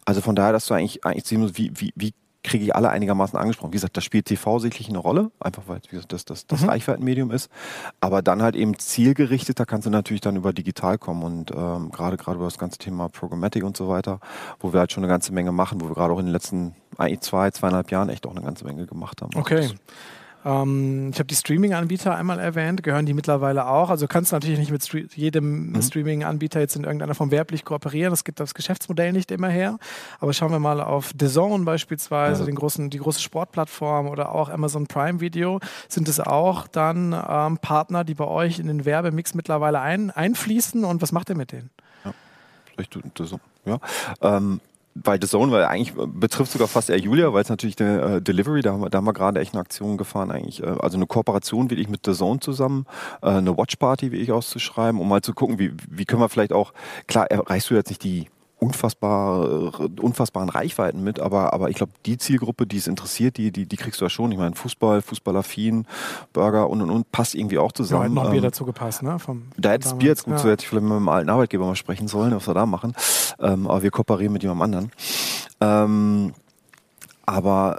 Also von daher, dass du eigentlich, eigentlich sehen musst, wie, wie, wie kriege ich alle einigermaßen angesprochen. Wie gesagt, da spielt TV sicherlich eine Rolle, einfach weil wie gesagt, das das, das mhm. Reichweitenmedium ist. Aber dann halt eben zielgerichtet, da kannst du natürlich dann über digital kommen und ähm, gerade gerade über das ganze Thema Programmatic und so weiter, wo wir halt schon eine ganze Menge machen, wo wir gerade auch in den letzten zwei, zweieinhalb Jahren echt auch eine ganze Menge gemacht haben. Okay. Ähm, ich habe die Streaming-Anbieter einmal erwähnt, gehören die mittlerweile auch. Also kannst du natürlich nicht mit Stre jedem mhm. Streaming-Anbieter jetzt in irgendeiner Form werblich kooperieren. Das gibt das Geschäftsmodell nicht immer her. Aber schauen wir mal auf The Zone beispielsweise, ja. den großen, die große Sportplattform oder auch Amazon Prime Video. Sind es auch dann ähm, Partner, die bei euch in den Werbemix mittlerweile ein, einfließen? Und was macht ihr mit denen? Ja, vielleicht so. Ja. Ähm, bei The Zone, weil eigentlich betrifft sogar fast eher Julia, weil es natürlich eine äh, Delivery, da haben wir, da haben wir gerade echt eine Aktion gefahren eigentlich. Äh, also eine Kooperation wirklich mit The Zone zusammen, äh, eine Watch Party, wie ich auszuschreiben, um mal zu gucken, wie, wie können wir vielleicht auch, klar, erreichst du jetzt nicht die unfassbar, unfassbaren Reichweiten mit, aber, aber ich glaube, die Zielgruppe, die es interessiert, die, die, die kriegst du ja schon. Ich meine, Fußball, Fußballaffin, Burger und und und passt irgendwie auch zusammen. Ja, hat noch ein Bier ähm, dazu gepasst, ne? Vom, da hätte das Bier jetzt gut, ja. so hätte ich vielleicht mit meinem alten Arbeitgeber mal sprechen sollen, was wir da machen. Ähm, aber wir kooperieren mit jemandem anderen. Ähm, aber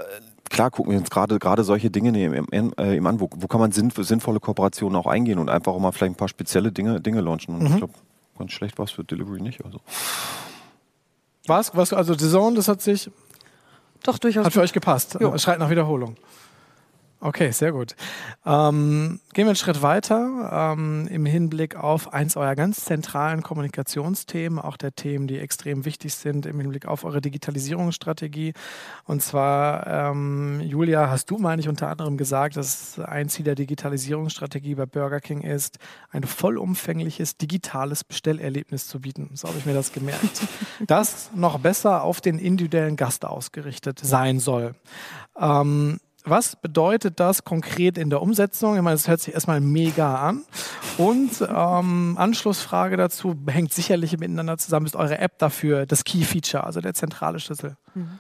klar gucken wir uns gerade gerade solche Dinge eben, äh, eben an, wo, wo kann man sinnvolle Kooperationen auch eingehen und einfach auch mal vielleicht ein paar spezielle Dinge, Dinge launchen. Und mhm. ich glaube, ganz schlecht war es für Delivery nicht. Also. Was? Was? Also The Zone, das hat sich. Doch, durchaus. Hat für euch gepasst. Jo. Schreit nach Wiederholung. Okay, sehr gut. Ähm, gehen wir einen Schritt weiter ähm, im Hinblick auf eins eurer ganz zentralen Kommunikationsthemen, auch der Themen, die extrem wichtig sind im Hinblick auf eure Digitalisierungsstrategie. Und zwar, ähm, Julia, hast du, meine ich, unter anderem gesagt, dass ein Ziel der Digitalisierungsstrategie bei Burger King ist, ein vollumfängliches digitales Bestellerlebnis zu bieten. So habe ich mir das gemerkt. das noch besser auf den individuellen Gast ausgerichtet sein soll. Ähm, was bedeutet das konkret in der Umsetzung? Ich meine, das hört sich erstmal mega an. Und ähm, Anschlussfrage dazu hängt sicherlich miteinander zusammen. Ist eure App dafür das Key Feature, also der zentrale Schlüssel? Mhm.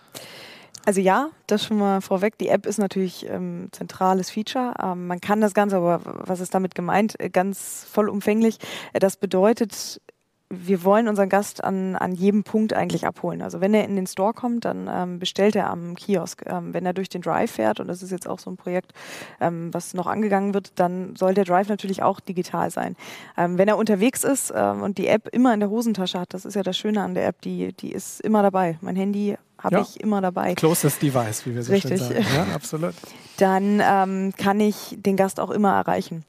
Also ja, das schon mal vorweg. Die App ist natürlich ähm, zentrales Feature. Ähm, man kann das Ganze, aber was ist damit gemeint? Ganz vollumfänglich. Das bedeutet wir wollen unseren Gast an, an jedem Punkt eigentlich abholen. Also wenn er in den Store kommt, dann ähm, bestellt er am Kiosk. Ähm, wenn er durch den Drive fährt, und das ist jetzt auch so ein Projekt, ähm, was noch angegangen wird, dann soll der Drive natürlich auch digital sein. Ähm, wenn er unterwegs ist ähm, und die App immer in der Hosentasche hat, das ist ja das Schöne an der App, die, die ist immer dabei. Mein Handy habe ja. ich immer dabei. Closest Device, wie wir so Richtig. schön sagen. Ja, absolut. Dann ähm, kann ich den Gast auch immer erreichen.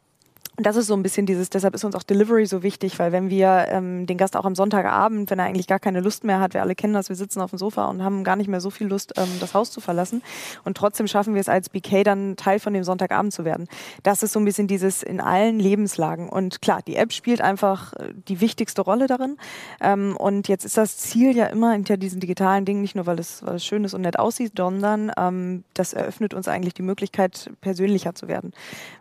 Und das ist so ein bisschen dieses, deshalb ist uns auch Delivery so wichtig, weil wenn wir ähm, den Gast auch am Sonntagabend, wenn er eigentlich gar keine Lust mehr hat, wir alle kennen das, wir sitzen auf dem Sofa und haben gar nicht mehr so viel Lust, ähm, das Haus zu verlassen. Und trotzdem schaffen wir es als BK dann Teil von dem Sonntagabend zu werden. Das ist so ein bisschen dieses in allen Lebenslagen. Und klar, die App spielt einfach äh, die wichtigste Rolle darin. Ähm, und jetzt ist das Ziel ja immer hinter diesen digitalen Dingen, nicht nur weil es, weil es schön ist und nett aussieht, sondern ähm, das eröffnet uns eigentlich die Möglichkeit, persönlicher zu werden.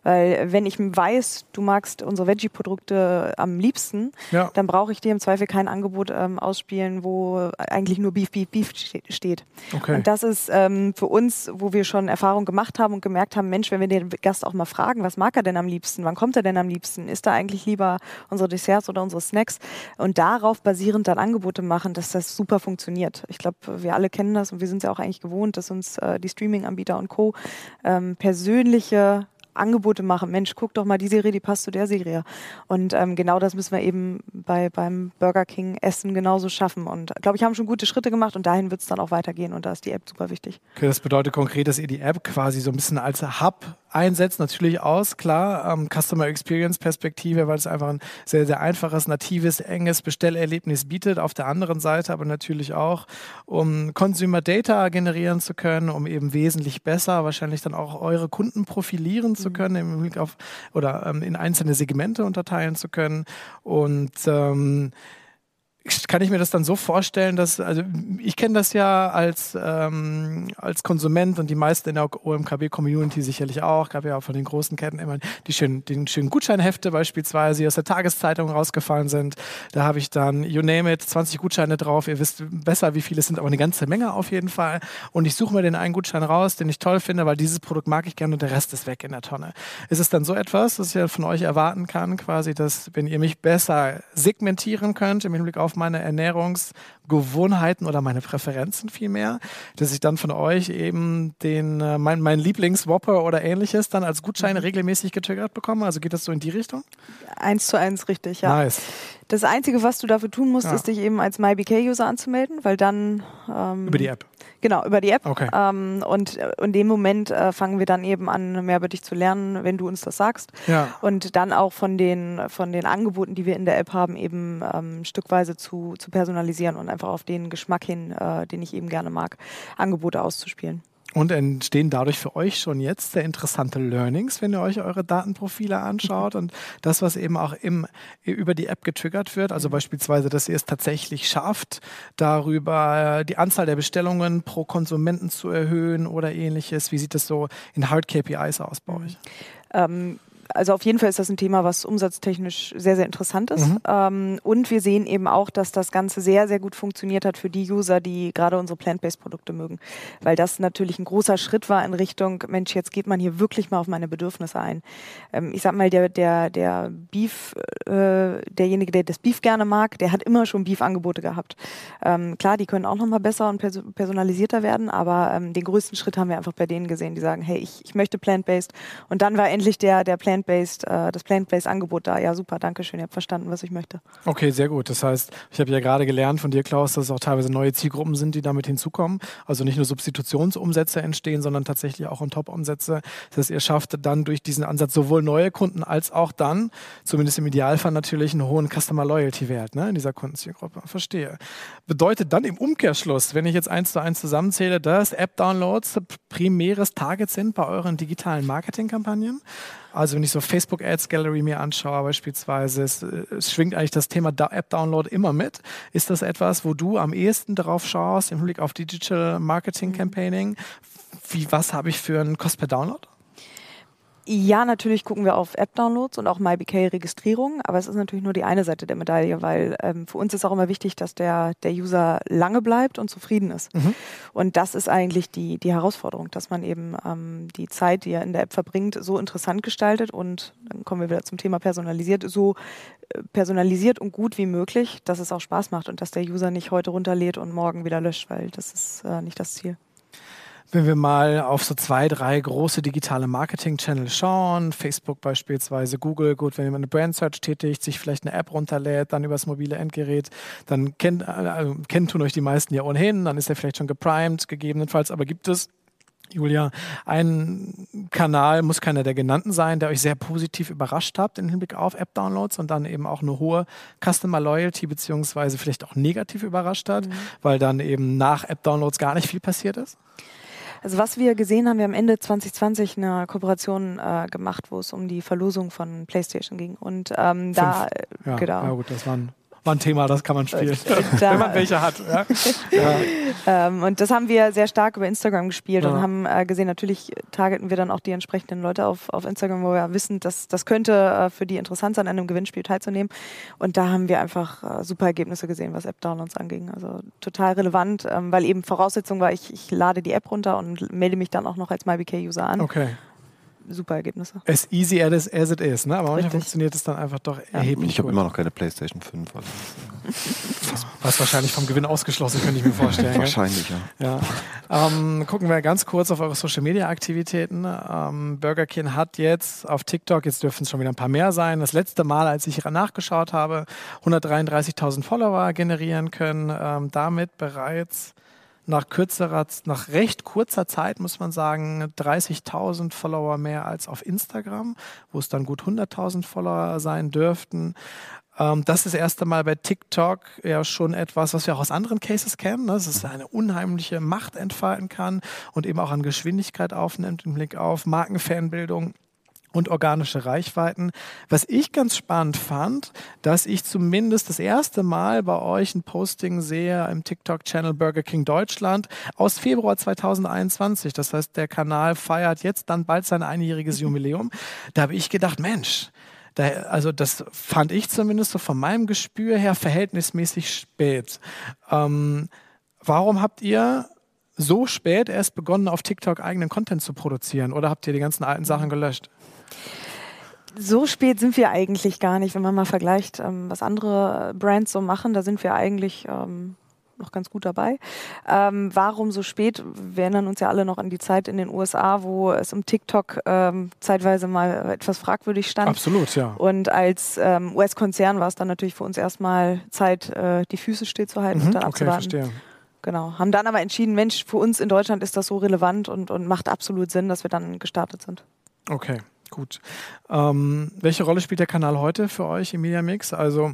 Weil wenn ich weiß, du magst unsere Veggie-Produkte am liebsten, ja. dann brauche ich dir im Zweifel kein Angebot ähm, ausspielen, wo eigentlich nur Beef, Beef, Beef steht. Okay. Und das ist ähm, für uns, wo wir schon Erfahrung gemacht haben und gemerkt haben, Mensch, wenn wir den Gast auch mal fragen, was mag er denn am liebsten, wann kommt er denn am liebsten, ist da eigentlich lieber unsere Desserts oder unsere Snacks und darauf basierend dann Angebote machen, dass das super funktioniert. Ich glaube, wir alle kennen das und wir sind es ja auch eigentlich gewohnt, dass uns äh, die Streaming-Anbieter und Co. Ähm, persönliche Angebote machen. Mensch, guck doch mal die Serie, die passt zu der Serie. Und ähm, genau das müssen wir eben bei, beim Burger King Essen genauso schaffen. Und glaube ich, haben schon gute Schritte gemacht und dahin wird es dann auch weitergehen. Und da ist die App super wichtig. Okay, das bedeutet konkret, dass ihr die App quasi so ein bisschen als Hub einsetzt, natürlich aus, klar, ähm, Customer Experience Perspektive, weil es einfach ein sehr, sehr einfaches, natives, enges Bestellerlebnis bietet. Auf der anderen Seite aber natürlich auch, um Consumer Data generieren zu können, um eben wesentlich besser wahrscheinlich dann auch eure Kunden profilieren zu mhm. können, im Blick auf oder ähm, in einzelne Segmente unterteilen zu können. Und ähm, kann ich mir das dann so vorstellen, dass, also ich kenne das ja als, ähm, als Konsument und die meisten in der OMKB-Community sicherlich auch, gab ja auch von den großen Ketten immer die schönen, die schönen Gutscheinhefte beispielsweise, die aus der Tageszeitung rausgefallen sind. Da habe ich dann, you name it, 20 Gutscheine drauf. Ihr wisst besser, wie viele es sind, aber eine ganze Menge auf jeden Fall. Und ich suche mir den einen Gutschein raus, den ich toll finde, weil dieses Produkt mag ich gerne und der Rest ist weg in der Tonne. Ist es dann so etwas, was ich von euch erwarten kann, quasi, dass wenn ihr mich besser segmentieren könnt im Hinblick auf meine Ernährungsgewohnheiten oder meine Präferenzen vielmehr, dass ich dann von euch eben den, äh, mein, mein Lieblingswhopper oder ähnliches dann als Gutschein mhm. regelmäßig getriggert bekomme? Also geht das so in die Richtung? Eins zu eins richtig, ja. Nice. Das Einzige, was du dafür tun musst, ja. ist dich eben als MyBK-User anzumelden, weil dann... Ähm, über die App. Genau, über die App. Okay. Ähm, und äh, in dem Moment äh, fangen wir dann eben an, mehr über dich zu lernen, wenn du uns das sagst. Ja. Und dann auch von den, von den Angeboten, die wir in der App haben, eben ähm, stückweise zu, zu personalisieren und einfach auf den Geschmack hin, äh, den ich eben gerne mag, Angebote auszuspielen. Und entstehen dadurch für euch schon jetzt sehr interessante Learnings, wenn ihr euch eure Datenprofile anschaut und das, was eben auch im, über die App getriggert wird, also mhm. beispielsweise, dass ihr es tatsächlich schafft, darüber die Anzahl der Bestellungen pro Konsumenten zu erhöhen oder ähnliches. Wie sieht das so in Hard KPIs aus bei euch? Ähm, also auf jeden Fall ist das ein Thema, was umsatztechnisch sehr, sehr interessant ist. Mhm. Ähm, und wir sehen eben auch, dass das Ganze sehr, sehr gut funktioniert hat für die User, die gerade unsere Plant-Based-Produkte mögen. Weil das natürlich ein großer Schritt war in Richtung, Mensch, jetzt geht man hier wirklich mal auf meine Bedürfnisse ein. Ähm, ich sag mal, der, der, der Beef, äh, derjenige, der das Beef gerne mag, der hat immer schon Beef-Angebote gehabt. Ähm, klar, die können auch nochmal besser und pers personalisierter werden, aber ähm, den größten Schritt haben wir einfach bei denen gesehen, die sagen, hey, ich, ich möchte Plant-Based. Und dann war endlich der, der Plant Plant-Based, äh, das Plant-Based Angebot da. Ja, super, danke schön, ihr habt verstanden, was ich möchte. Okay, sehr gut. Das heißt, ich habe ja gerade gelernt von dir, Klaus, dass es auch teilweise neue Zielgruppen sind, die damit hinzukommen. Also nicht nur Substitutionsumsätze entstehen, sondern tatsächlich auch On-Top-Umsätze. Das heißt, ihr schafft dann durch diesen Ansatz sowohl neue Kunden als auch dann, zumindest im Idealfall natürlich, einen hohen Customer Loyalty-Wert ne, in dieser Kundenzielgruppe. Verstehe. Bedeutet dann im Umkehrschluss, wenn ich jetzt eins zu eins zusammenzähle, dass App-Downloads primäres Target sind bei euren digitalen Marketingkampagnen. Also wenn ich so Facebook Ads Gallery mir anschaue beispielsweise, es, es schwingt eigentlich das Thema App Download immer mit. Ist das etwas, wo du am ehesten darauf schaust im Hinblick auf Digital Marketing Campaigning? Wie, was habe ich für einen Cost per Download? Ja, natürlich gucken wir auf App-Downloads und auch MyBK-Registrierung, aber es ist natürlich nur die eine Seite der Medaille, weil ähm, für uns ist auch immer wichtig, dass der, der User lange bleibt und zufrieden ist. Mhm. Und das ist eigentlich die, die Herausforderung, dass man eben ähm, die Zeit, die er in der App verbringt, so interessant gestaltet und dann kommen wir wieder zum Thema personalisiert, so äh, personalisiert und gut wie möglich, dass es auch Spaß macht und dass der User nicht heute runterlädt und morgen wieder löscht, weil das ist äh, nicht das Ziel. Wenn wir mal auf so zwei, drei große digitale Marketing-Channels schauen, Facebook beispielsweise, Google, gut, wenn jemand eine Brand-Search tätigt, sich vielleicht eine App runterlädt, dann übers mobile Endgerät, dann kennt, also kennen tun euch die meisten ja ohnehin, dann ist er vielleicht schon geprimed, gegebenenfalls, aber gibt es Julia, ein Kanal muss keiner der genannten sein, der euch sehr positiv überrascht habt im Hinblick auf App-Downloads und dann eben auch eine hohe Customer Loyalty beziehungsweise vielleicht auch negativ überrascht hat, mhm. weil dann eben nach App-Downloads gar nicht viel passiert ist? Also was wir gesehen haben, wir haben Ende 2020 eine Kooperation äh, gemacht, wo es um die Verlosung von PlayStation ging. Und ähm, da, ja, genau. Ja gut, das waren war ein Thema, das kann man spielen, wenn man welche hat. Ja. ja. ähm, und das haben wir sehr stark über Instagram gespielt ja. und haben äh, gesehen, natürlich targeten wir dann auch die entsprechenden Leute auf, auf Instagram, wo wir wissen, dass das könnte äh, für die interessant sein, an einem Gewinnspiel teilzunehmen. Und da haben wir einfach äh, super Ergebnisse gesehen, was App-Downloads anging. Also total relevant, ähm, weil eben Voraussetzung war, ich, ich lade die App runter und melde mich dann auch noch als MyBK-User an. Okay super Ergebnisse. As easy as, as it is, ne? aber manchmal funktioniert es dann einfach doch erheblich. Ich habe immer noch keine PlayStation 5. Also Was wahrscheinlich vom Gewinn ausgeschlossen, könnte ich mir vorstellen. wahrscheinlich, ja. ja. Ähm, gucken wir ganz kurz auf eure Social Media Aktivitäten. Ähm, Burger King hat jetzt auf TikTok, jetzt dürfen es schon wieder ein paar mehr sein, das letzte Mal, als ich nachgeschaut habe, 133.000 Follower generieren können. Ähm, damit bereits nach kürzerer, nach recht kurzer Zeit, muss man sagen, 30.000 Follower mehr als auf Instagram, wo es dann gut 100.000 Follower sein dürften. Ähm, das ist das erste Mal bei TikTok ja schon etwas, was wir auch aus anderen Cases kennen, ne? dass es eine unheimliche Macht entfalten kann und eben auch an Geschwindigkeit aufnimmt im Blick auf Markenfanbildung und organische Reichweiten. Was ich ganz spannend fand, dass ich zumindest das erste Mal bei euch ein Posting sehe im TikTok-Channel Burger King Deutschland aus Februar 2021. Das heißt, der Kanal feiert jetzt dann bald sein einjähriges Jubiläum. Da habe ich gedacht, Mensch, da, also das fand ich zumindest so von meinem Gespür her verhältnismäßig spät. Ähm, warum habt ihr so spät erst begonnen, auf TikTok eigenen Content zu produzieren? Oder habt ihr die ganzen alten Sachen gelöscht? So spät sind wir eigentlich gar nicht, wenn man mal vergleicht, ähm, was andere Brands so machen. Da sind wir eigentlich ähm, noch ganz gut dabei. Ähm, warum so spät? Wir erinnern uns ja alle noch an die Zeit in den USA, wo es um TikTok ähm, zeitweise mal etwas fragwürdig stand. Absolut, ja. Und als ähm, US-Konzern war es dann natürlich für uns erstmal Zeit, äh, die Füße stillzuhalten mhm, und dann okay, abzuwarten. Verstehe. Genau. Haben dann aber entschieden, Mensch, für uns in Deutschland ist das so relevant und, und macht absolut Sinn, dass wir dann gestartet sind. Okay. Gut. Ähm, welche Rolle spielt der Kanal heute für euch im Media Mix? Also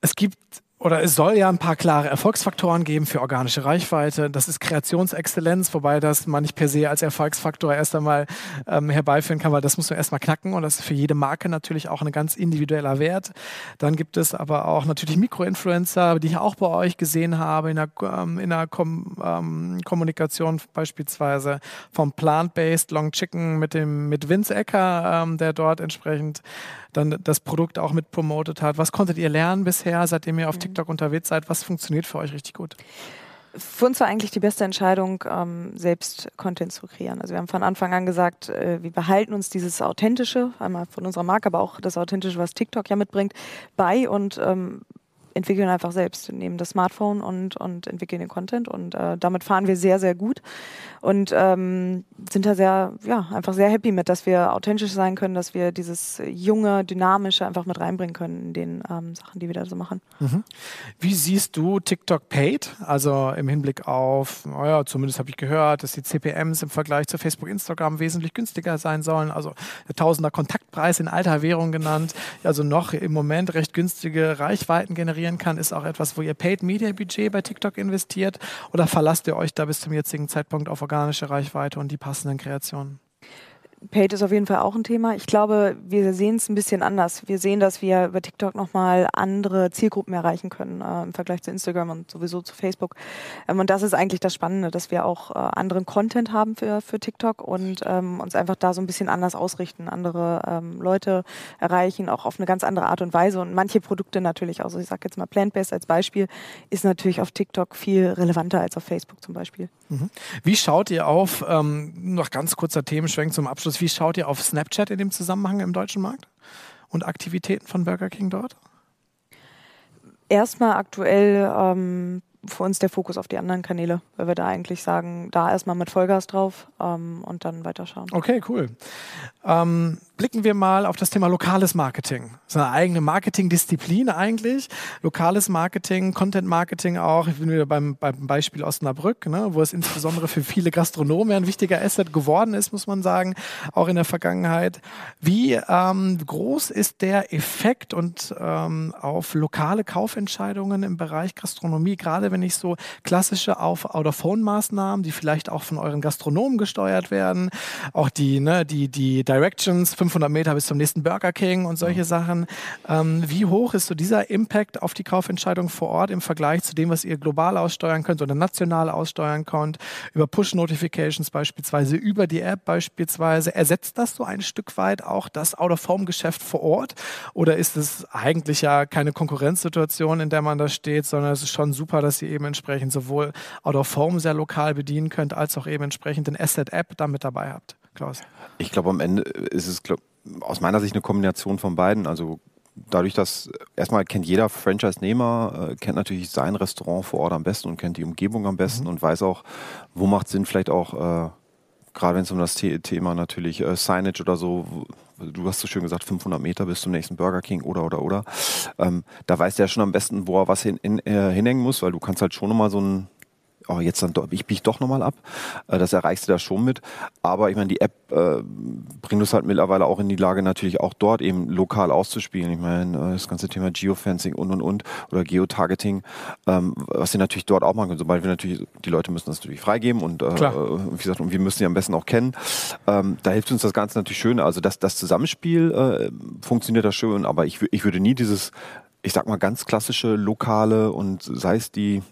es gibt oder es soll ja ein paar klare Erfolgsfaktoren geben für organische Reichweite. Das ist Kreationsexzellenz, wobei das man nicht per se als Erfolgsfaktor erst einmal ähm, herbeiführen kann, weil das muss man erstmal knacken und das ist für jede Marke natürlich auch ein ganz individueller Wert. Dann gibt es aber auch natürlich Mikroinfluencer, die ich auch bei euch gesehen habe in der, ähm, in der Kom ähm, Kommunikation beispielsweise vom Plant-Based Long Chicken mit dem mit Vince Ecker, ähm, der dort entsprechend dann das Produkt auch mit promotet hat. Was konntet ihr lernen bisher, seitdem ihr auf mhm. TikTok unterwegs seid? Was funktioniert für euch richtig gut? Für uns war eigentlich die beste Entscheidung, ähm, selbst Content zu kreieren. Also wir haben von Anfang an gesagt, äh, wir behalten uns dieses Authentische, einmal von unserer Marke, aber auch das Authentische, was TikTok ja mitbringt, bei und ähm, entwickeln einfach selbst, nehmen das Smartphone und, und entwickeln den Content und äh, damit fahren wir sehr, sehr gut. Und ähm, sind da sehr, ja, einfach sehr happy mit, dass wir authentisch sein können, dass wir dieses junge, dynamische einfach mit reinbringen können in den ähm, Sachen, die wir da so machen. Mhm. Wie siehst du TikTok Paid? Also im Hinblick auf, naja, zumindest habe ich gehört, dass die CPMs im Vergleich zu Facebook, Instagram wesentlich günstiger sein sollen. Also der Tausender Kontaktpreis in alter Währung genannt, also noch im Moment recht günstige Reichweiten generieren kann, ist auch etwas, wo ihr Paid Media Budget bei TikTok investiert oder verlasst ihr euch da bis zum jetzigen Zeitpunkt auf organische Reichweite und die passenden Kreationen? Paid ist auf jeden Fall auch ein Thema. Ich glaube, wir sehen es ein bisschen anders. Wir sehen, dass wir über TikTok nochmal andere Zielgruppen erreichen können äh, im Vergleich zu Instagram und sowieso zu Facebook. Ähm, und das ist eigentlich das Spannende, dass wir auch äh, anderen Content haben für, für TikTok und ähm, uns einfach da so ein bisschen anders ausrichten, andere ähm, Leute erreichen, auch auf eine ganz andere Art und Weise. Und manche Produkte natürlich, also ich sage jetzt mal Plant-Based als Beispiel, ist natürlich auf TikTok viel relevanter als auf Facebook zum Beispiel. Mhm. Wie schaut ihr auf, ähm, noch ganz kurzer Themenschwenk zum Abschluss, wie schaut ihr auf Snapchat in dem Zusammenhang im deutschen Markt und Aktivitäten von Burger King dort? Erstmal aktuell ähm, für uns der Fokus auf die anderen Kanäle, weil wir da eigentlich sagen, da erstmal mit Vollgas drauf ähm, und dann weiterschauen. Okay, cool. Ähm, blicken wir mal auf das Thema lokales Marketing. Das ist eine eigene Marketingdisziplin eigentlich. Lokales Marketing, Content Marketing auch. Ich bin wieder beim, beim Beispiel Osnabrück, ne, wo es insbesondere für viele Gastronomen ein wichtiger Asset geworden ist, muss man sagen, auch in der Vergangenheit. Wie ähm, groß ist der Effekt und ähm, auf lokale Kaufentscheidungen im Bereich Gastronomie, gerade wenn ich so klassische Out-of-Phone-Maßnahmen, die vielleicht auch von euren Gastronomen gesteuert werden, auch die, ne, die, die Directions, 500 Meter bis zum nächsten Burger King und solche Sachen. Ähm, wie hoch ist so dieser Impact auf die Kaufentscheidung vor Ort im Vergleich zu dem, was ihr global aussteuern könnt oder national aussteuern könnt, über Push-Notifications beispielsweise, über die App beispielsweise? Ersetzt das so ein Stück weit auch das Out-of-Home-Geschäft vor Ort? Oder ist es eigentlich ja keine Konkurrenzsituation, in der man da steht, sondern es ist schon super, dass ihr eben entsprechend sowohl Out-of-Home sehr lokal bedienen könnt, als auch eben entsprechend den Asset-App damit dabei habt? Klaus? Ich glaube, am Ende ist es glaub, aus meiner Sicht eine Kombination von beiden. Also dadurch, dass erstmal kennt jeder Franchise-Nehmer, äh, kennt natürlich sein Restaurant vor Ort am besten und kennt die Umgebung am besten mhm. und weiß auch, wo macht Sinn, vielleicht auch, äh, gerade wenn es um das The Thema natürlich äh, Signage oder so, du hast so schön gesagt, 500 Meter bis zum nächsten Burger King oder, oder, oder. Ähm, da weiß der schon am besten, wo er was hin, in, äh, hinhängen muss, weil du kannst halt schon nochmal so ein oh, jetzt dann doch, ich biege doch nochmal ab. Äh, das erreichst du da schon mit. Aber ich meine, die App äh, bringt uns halt mittlerweile auch in die Lage, natürlich auch dort eben lokal auszuspielen. Ich meine, äh, das ganze Thema Geofencing und und und oder Geotargeting, ähm, was wir natürlich dort auch machen können. Sobald wir natürlich, die Leute müssen das natürlich freigeben und äh, wie gesagt, und wir müssen sie am besten auch kennen. Ähm, da hilft uns das Ganze natürlich schön. Also das, das Zusammenspiel äh, funktioniert da schön, aber ich, ich würde nie dieses ich sag mal, ganz klassische lokale und sei es die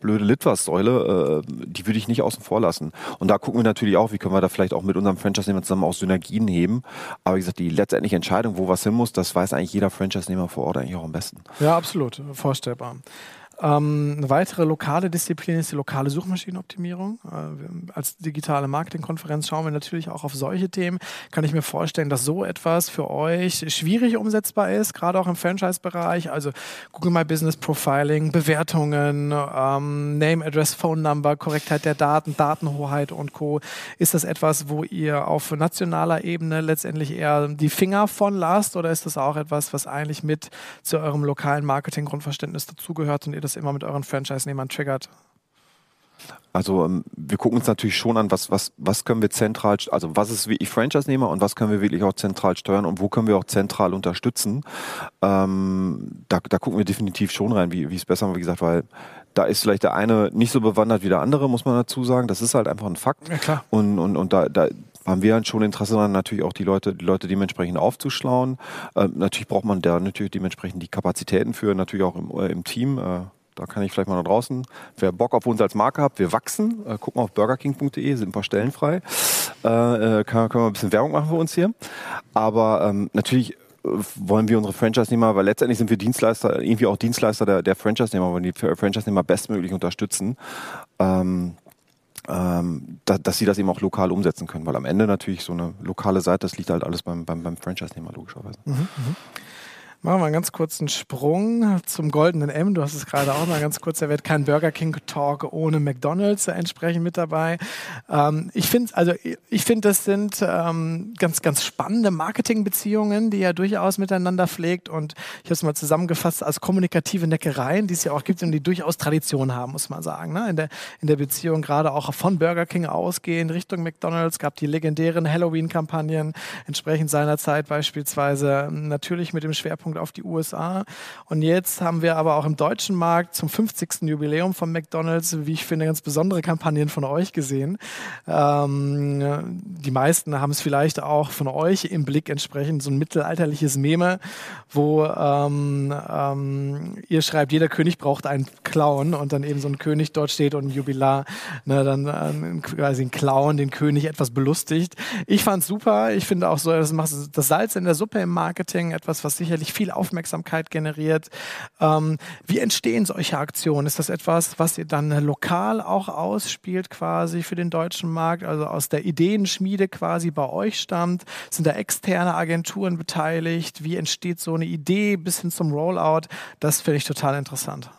blöde Litwas-Säule, äh, die würde ich nicht außen vor lassen. Und da gucken wir natürlich auch, wie können wir da vielleicht auch mit unserem Franchise-Nehmer zusammen auch Synergien heben. Aber wie gesagt, die letztendliche Entscheidung, wo was hin muss, das weiß eigentlich jeder Franchise-Nehmer vor Ort eigentlich auch am besten. Ja, absolut, vorstellbar. Ähm, eine weitere lokale Disziplin ist die lokale Suchmaschinenoptimierung. Äh, als digitale Marketingkonferenz schauen wir natürlich auch auf solche Themen. Kann ich mir vorstellen, dass so etwas für euch schwierig umsetzbar ist, gerade auch im Franchise-Bereich. Also Google My Business Profiling, Bewertungen, ähm, Name, Address, Phone Number, Korrektheit der Daten, Datenhoheit und Co. Ist das etwas, wo ihr auf nationaler Ebene letztendlich eher die Finger von lasst oder ist das auch etwas, was eigentlich mit zu eurem lokalen Marketing-Grundverständnis dazugehört und ihr das das immer mit euren Franchise-Nehmern triggert? Also ähm, wir gucken uns natürlich schon an, was, was, was können wir zentral, also was ist wirklich Franchise-Nehmer und was können wir wirklich auch zentral steuern und wo können wir auch zentral unterstützen. Ähm, da, da gucken wir definitiv schon rein, wie, wie es besser, wie gesagt, weil da ist vielleicht der eine nicht so bewandert wie der andere, muss man dazu sagen. Das ist halt einfach ein Fakt. Ja, klar. Und, und, und da, da haben wir halt schon Interesse daran, natürlich auch die Leute, die Leute dementsprechend aufzuschlauen. Ähm, natürlich braucht man da natürlich dementsprechend die Kapazitäten für, natürlich auch im, äh, im Team. Äh, da kann ich vielleicht mal nach draußen. Wer Bock auf uns als Marke hat, wir wachsen. Äh, guck mal auf burgerking.de, sind ein paar Stellen frei. Äh, äh, kann, können wir ein bisschen Werbung machen für uns hier. Aber ähm, natürlich äh, wollen wir unsere Franchise-Nehmer, weil letztendlich sind wir Dienstleister, irgendwie auch Dienstleister der, der Franchise-Nehmer, wollen die Franchise-Nehmer bestmöglich unterstützen. Ähm, ähm, da, dass sie das eben auch lokal umsetzen können, weil am Ende natürlich so eine lokale Seite, das liegt halt alles beim, beim, beim Franchise-Nehmer logischerweise. Mhm, mh. Machen wir einen ganz kurzen Sprung zum goldenen M. Du hast es gerade auch mal ganz kurz erwähnt. Kein Burger King Talk ohne McDonalds entsprechend mit dabei. Ähm, ich finde, also ich finde, das sind ähm, ganz, ganz spannende Marketingbeziehungen, die er durchaus miteinander pflegt. Und ich habe es mal zusammengefasst als kommunikative Neckereien, die es ja auch gibt und die durchaus Tradition haben, muss man sagen. Ne? In, der, in der Beziehung gerade auch von Burger King ausgehen Richtung McDonalds gab die legendären Halloween-Kampagnen entsprechend seiner Zeit beispielsweise natürlich mit dem Schwerpunkt auf die USA. Und jetzt haben wir aber auch im deutschen Markt zum 50. Jubiläum von McDonalds, wie ich finde, ganz besondere Kampagnen von euch gesehen. Ähm, die meisten haben es vielleicht auch von euch im Blick entsprechend, so ein mittelalterliches Meme, wo ähm, ähm, ihr schreibt, jeder König braucht einen Clown und dann eben so ein König dort steht und ein Jubilar, ne, dann äh, quasi ein Clown den König etwas belustigt. Ich fand es super. Ich finde auch so, das macht das Salz in der Suppe im Marketing, etwas, was sicherlich viel Aufmerksamkeit generiert. Ähm, wie entstehen solche Aktionen? Ist das etwas, was ihr dann lokal auch ausspielt quasi für den deutschen Markt, also aus der Ideenschmiede quasi bei euch stammt? Sind da externe Agenturen beteiligt? Wie entsteht so eine Idee bis hin zum Rollout? Das finde ich total interessant.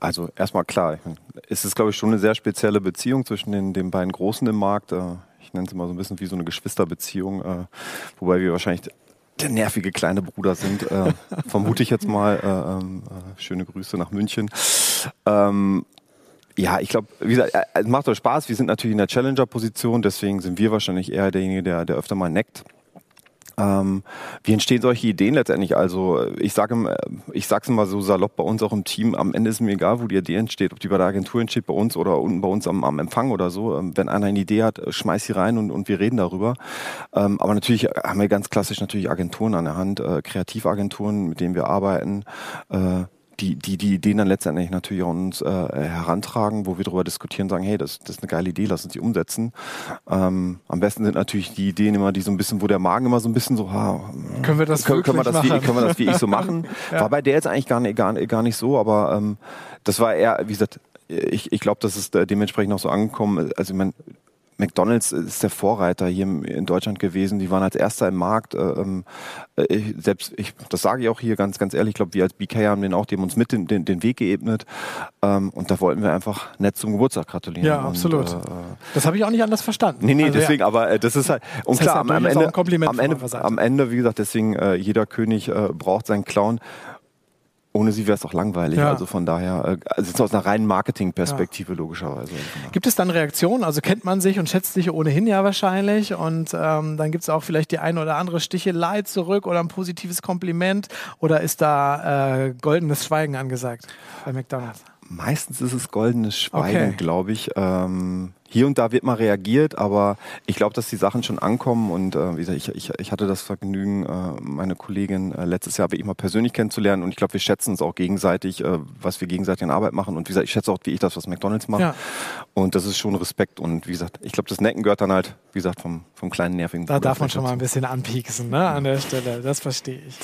Also erstmal klar, es ist, glaube ich, schon eine sehr spezielle Beziehung zwischen den, den beiden Großen im Markt. Äh, ich nenne es immer so ein bisschen wie so eine Geschwisterbeziehung, äh, wobei wir wahrscheinlich der nervige kleine Bruder sind, äh, vermute ich jetzt mal. Äh, ähm, äh, schöne Grüße nach München. Ähm, ja, ich glaube, wie gesagt, äh, es macht euch Spaß. Wir sind natürlich in der Challenger-Position, deswegen sind wir wahrscheinlich eher derjenige, der, der öfter mal neckt. Ähm, wie entstehen solche Ideen letztendlich? Also ich sage ich sag's immer so salopp bei uns auch im Team, am Ende ist mir egal, wo die Idee entsteht, ob die bei der Agentur entsteht, bei uns oder unten bei uns am, am Empfang oder so. Ähm, wenn einer eine Idee hat, schmeiß sie rein und, und wir reden darüber. Ähm, aber natürlich haben wir ganz klassisch natürlich Agenturen an der Hand, äh, Kreativagenturen, mit denen wir arbeiten. Äh, die, die die Ideen dann letztendlich natürlich an uns äh, herantragen, wo wir darüber diskutieren, sagen, hey, das, das ist eine geile Idee, lass uns die umsetzen. Ähm, am besten sind natürlich die Ideen immer, die so ein bisschen, wo der Magen immer so ein bisschen so, ha, können wir das können, können wir das machen? Wie, können wir das wie ich so machen? ja. War bei der jetzt eigentlich gar nicht, gar, gar nicht so, aber ähm, das war eher, wie gesagt, ich, ich glaube, das ist dementsprechend auch so angekommen. Also ich meine, McDonalds ist der Vorreiter hier in Deutschland gewesen. Die waren als erster im Markt. Äh, ähm, äh, selbst ich, das sage ich auch hier ganz, ganz ehrlich. Ich glaube, wir als BK haben den auch, die haben uns mit den, den, den Weg geebnet. Ähm, und da wollten wir einfach nett zum Geburtstag gratulieren. Ja, absolut. Und, äh, das habe ich auch nicht anders verstanden. Nee, nee, also, deswegen, ja. aber äh, das ist halt, und das klar, am, am, Ende, am, Ende, am Ende, wie gesagt, deswegen, äh, jeder König äh, braucht seinen Clown ohne sie wäre es auch langweilig. Ja. Also von daher, äh, also aus einer reinen Marketing-Perspektive ja. logischerweise. Gibt es dann Reaktionen? Also kennt man sich und schätzt sich ohnehin ja wahrscheinlich und ähm, dann gibt es auch vielleicht die eine oder andere Stichelei zurück oder ein positives Kompliment oder ist da äh, goldenes Schweigen angesagt bei McDonalds? Meistens ist es goldenes Schweigen, okay. glaube ich. Ähm, hier und da wird mal reagiert, aber ich glaube, dass die Sachen schon ankommen und äh, wie gesagt, ich, ich, ich hatte das Vergnügen, äh, meine Kollegin äh, letztes Jahr wirklich mal persönlich kennenzulernen und ich glaube, wir schätzen uns auch gegenseitig, äh, was wir gegenseitig in Arbeit machen und wie gesagt, ich schätze auch, wie ich das, was McDonalds macht ja. und das ist schon Respekt und wie gesagt, ich glaube, das Necken gehört dann halt, wie gesagt, vom, vom kleinen nervigen Da darf man schon mal ein bisschen anpieksen, ne, an der Stelle, das verstehe ich.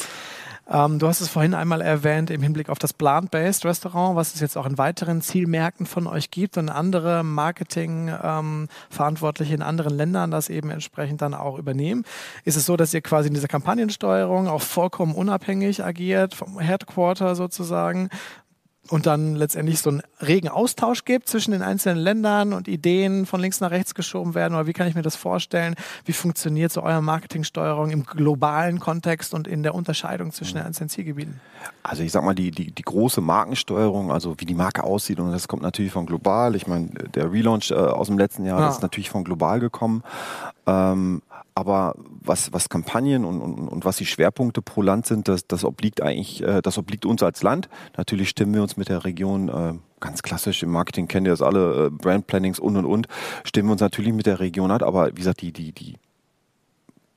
Ähm, du hast es vorhin einmal erwähnt im Hinblick auf das Plant-Based Restaurant, was es jetzt auch in weiteren Zielmärkten von euch gibt und andere Marketing-Verantwortliche ähm, in anderen Ländern das eben entsprechend dann auch übernehmen. Ist es so, dass ihr quasi in dieser Kampagnensteuerung auch vollkommen unabhängig agiert, vom Headquarter sozusagen, und dann letztendlich so einen regen Austausch gibt zwischen den einzelnen Ländern und Ideen von links nach rechts geschoben werden? Oder wie kann ich mir das vorstellen? Wie funktioniert so eure Marketingsteuerung im globalen Kontext und in der Unterscheidung zwischen den einzelnen Zielgebieten? Also ich sag mal, die, die, die große Markensteuerung, also wie die Marke aussieht, und das kommt natürlich von global. Ich meine, der Relaunch äh, aus dem letzten Jahr, ja. ist natürlich von global gekommen. Ähm, aber was, was Kampagnen und, und, und was die Schwerpunkte pro Land sind, das, das obliegt eigentlich, äh, das obliegt uns als Land. Natürlich stimmen wir uns mit der Region äh, ganz klassisch im Marketing kennt ihr das alle, äh, Brand Plannings und und und, stimmen wir uns natürlich mit der Region ab, aber wie gesagt, die, die, die,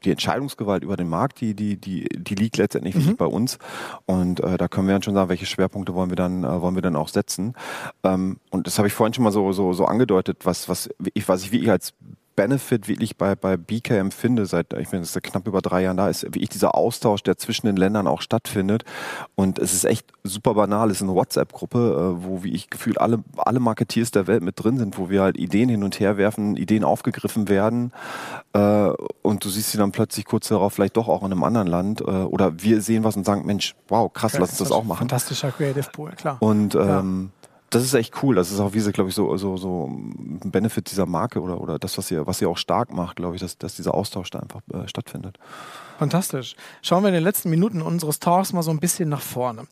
die Entscheidungsgewalt über den Markt, die, die, die, die liegt letztendlich mhm. bei uns. Und äh, da können wir dann schon sagen, welche Schwerpunkte wollen wir dann, äh, wollen wir dann auch setzen. Ähm, und das habe ich vorhin schon mal so, so, so angedeutet, was, was ich, was ich wirklich als Benefit wirklich bei, bei BK empfinde, seit ich bin jetzt knapp über drei Jahren da, ist wie ich dieser Austausch, der zwischen den Ländern auch stattfindet. Und es ist echt super banal. Es ist eine WhatsApp-Gruppe, äh, wo wie ich gefühlt alle, alle Marketeers der Welt mit drin sind, wo wir halt Ideen hin und her werfen, Ideen aufgegriffen werden. Äh, und du siehst sie dann plötzlich kurz darauf vielleicht doch auch in einem anderen Land. Äh, oder wir sehen was und sagen, Mensch, wow, krass, lass uns das auch machen. Fantastischer Creative Pool, klar. Und ähm, ja das ist echt cool. Das ist auch, wie sie, glaube ich, so, so, so ein Benefit dieser Marke oder, oder das, was ihr, was ihr auch stark macht, glaube ich, dass, dass dieser Austausch da einfach äh, stattfindet. Fantastisch. Schauen wir in den letzten Minuten unseres Talks mal so ein bisschen nach vorne.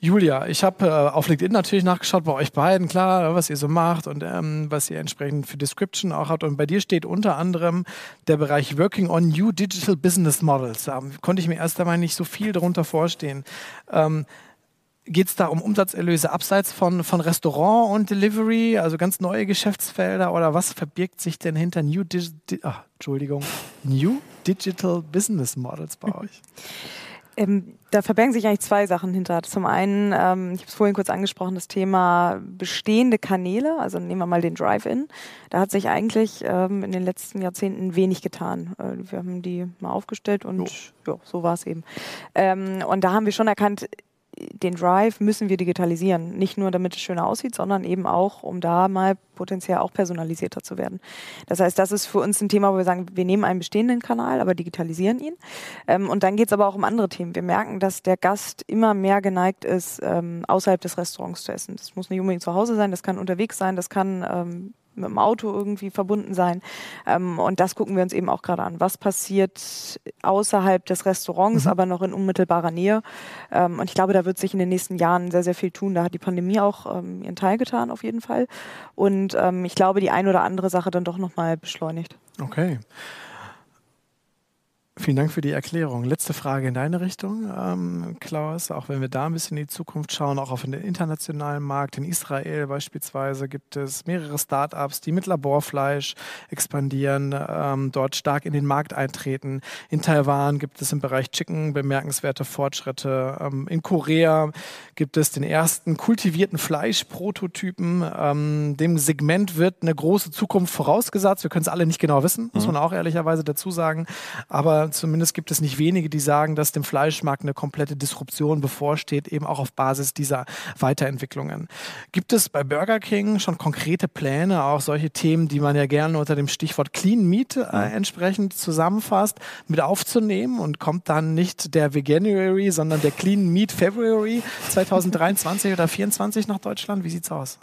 Julia, ich habe äh, auf LinkedIn natürlich nachgeschaut bei euch beiden, klar, was ihr so macht und ähm, was ihr entsprechend für Description auch habt. Und bei dir steht unter anderem der Bereich Working on New Digital Business Models. Da konnte ich mir erst einmal nicht so viel darunter vorstellen. Ähm, Geht es da um Umsatzerlöse abseits von, von Restaurant und Delivery, also ganz neue Geschäftsfelder oder was verbirgt sich denn hinter New, Digi ach, Entschuldigung, New Digital Business Models bei euch? Ähm, da verbergen sich eigentlich zwei Sachen hinter. Zum einen, ähm, ich habe es vorhin kurz angesprochen, das Thema bestehende Kanäle. Also nehmen wir mal den Drive-In. Da hat sich eigentlich ähm, in den letzten Jahrzehnten wenig getan. Äh, wir haben die mal aufgestellt und jo. Ja, so war es eben. Ähm, und da haben wir schon erkannt, den Drive müssen wir digitalisieren. Nicht nur, damit es schöner aussieht, sondern eben auch, um da mal potenziell auch personalisierter zu werden. Das heißt, das ist für uns ein Thema, wo wir sagen, wir nehmen einen bestehenden Kanal, aber digitalisieren ihn. Ähm, und dann geht es aber auch um andere Themen. Wir merken, dass der Gast immer mehr geneigt ist, ähm, außerhalb des Restaurants zu essen. Das muss nicht unbedingt zu Hause sein, das kann unterwegs sein, das kann ähm, mit dem Auto irgendwie verbunden sein. Ähm, und das gucken wir uns eben auch gerade an. Was passiert außerhalb des Restaurants, mhm. aber noch in unmittelbarer Nähe? Ähm, und ich glaube, da wird sich in den nächsten Jahren sehr, sehr viel tun. Da hat die Pandemie auch ähm, ihren Teil getan, auf jeden Fall. Und ähm, ich glaube, die ein oder andere Sache dann doch nochmal beschleunigt. Okay. Vielen Dank für die Erklärung. Letzte Frage in deine Richtung, ähm, Klaus. Auch wenn wir da ein bisschen in die Zukunft schauen, auch auf den internationalen Markt. In Israel beispielsweise gibt es mehrere Startups, die mit Laborfleisch expandieren, ähm, dort stark in den Markt eintreten. In Taiwan gibt es im Bereich Chicken bemerkenswerte Fortschritte. Ähm, in Korea gibt es den ersten kultivierten Fleischprototypen. Ähm, dem Segment wird eine große Zukunft vorausgesagt. Wir können es alle nicht genau wissen, muss mhm. man auch ehrlicherweise dazu sagen. Aber zumindest gibt es nicht wenige, die sagen, dass dem Fleischmarkt eine komplette Disruption bevorsteht, eben auch auf Basis dieser Weiterentwicklungen. Gibt es bei Burger King schon konkrete Pläne, auch solche Themen, die man ja gerne unter dem Stichwort Clean Meat äh, entsprechend zusammenfasst, mit aufzunehmen und kommt dann nicht der Veganuary, sondern der Clean Meat February 2023 oder 2024 nach Deutschland? Wie sieht's aus?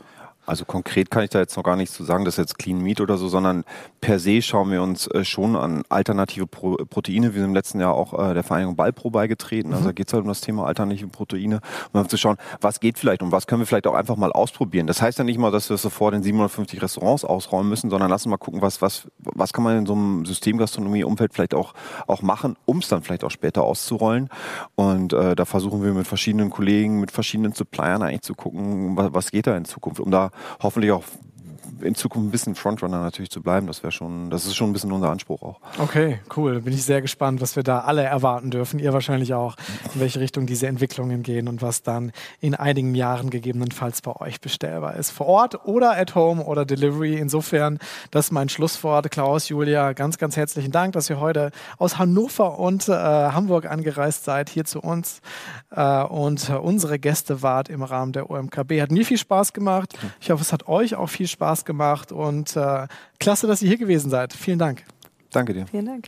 Also konkret kann ich da jetzt noch gar nichts zu sagen, das ist jetzt Clean Meat oder so, sondern per se schauen wir uns äh, schon an alternative Pro Proteine. Wir sind im letzten Jahr auch äh, der Vereinigung Ballpro beigetreten. Also mhm. da geht es halt um das Thema alternative Proteine, um dann zu schauen, was geht vielleicht und was können wir vielleicht auch einfach mal ausprobieren. Das heißt ja nicht mal, dass wir sofort in 750 Restaurants ausräumen müssen, sondern lassen mal gucken, was, was, was kann man in so einem Systemgastronomie-Umfeld vielleicht auch, auch machen, um es dann vielleicht auch später auszurollen. Und äh, da versuchen wir mit verschiedenen Kollegen, mit verschiedenen Suppliern eigentlich zu gucken, was, was geht da in Zukunft, um da hoffentlich auch in Zukunft ein bisschen Frontrunner natürlich zu bleiben. Das wäre schon, das ist schon ein bisschen unser Anspruch auch. Okay, cool. Bin ich sehr gespannt, was wir da alle erwarten dürfen. Ihr wahrscheinlich auch, in welche Richtung diese Entwicklungen gehen und was dann in einigen Jahren gegebenenfalls bei euch bestellbar ist. Vor Ort oder at home oder Delivery. Insofern, das ist mein Schlusswort. Klaus, Julia, ganz, ganz herzlichen Dank, dass ihr heute aus Hannover und äh, Hamburg angereist seid, hier zu uns äh, und äh, unsere Gäste wart im Rahmen der OMKB. Hat mir viel Spaß gemacht. Ich hoffe, es hat euch auch viel Spaß gemacht und äh, klasse, dass ihr hier gewesen seid. Vielen Dank. Danke dir. Vielen Dank.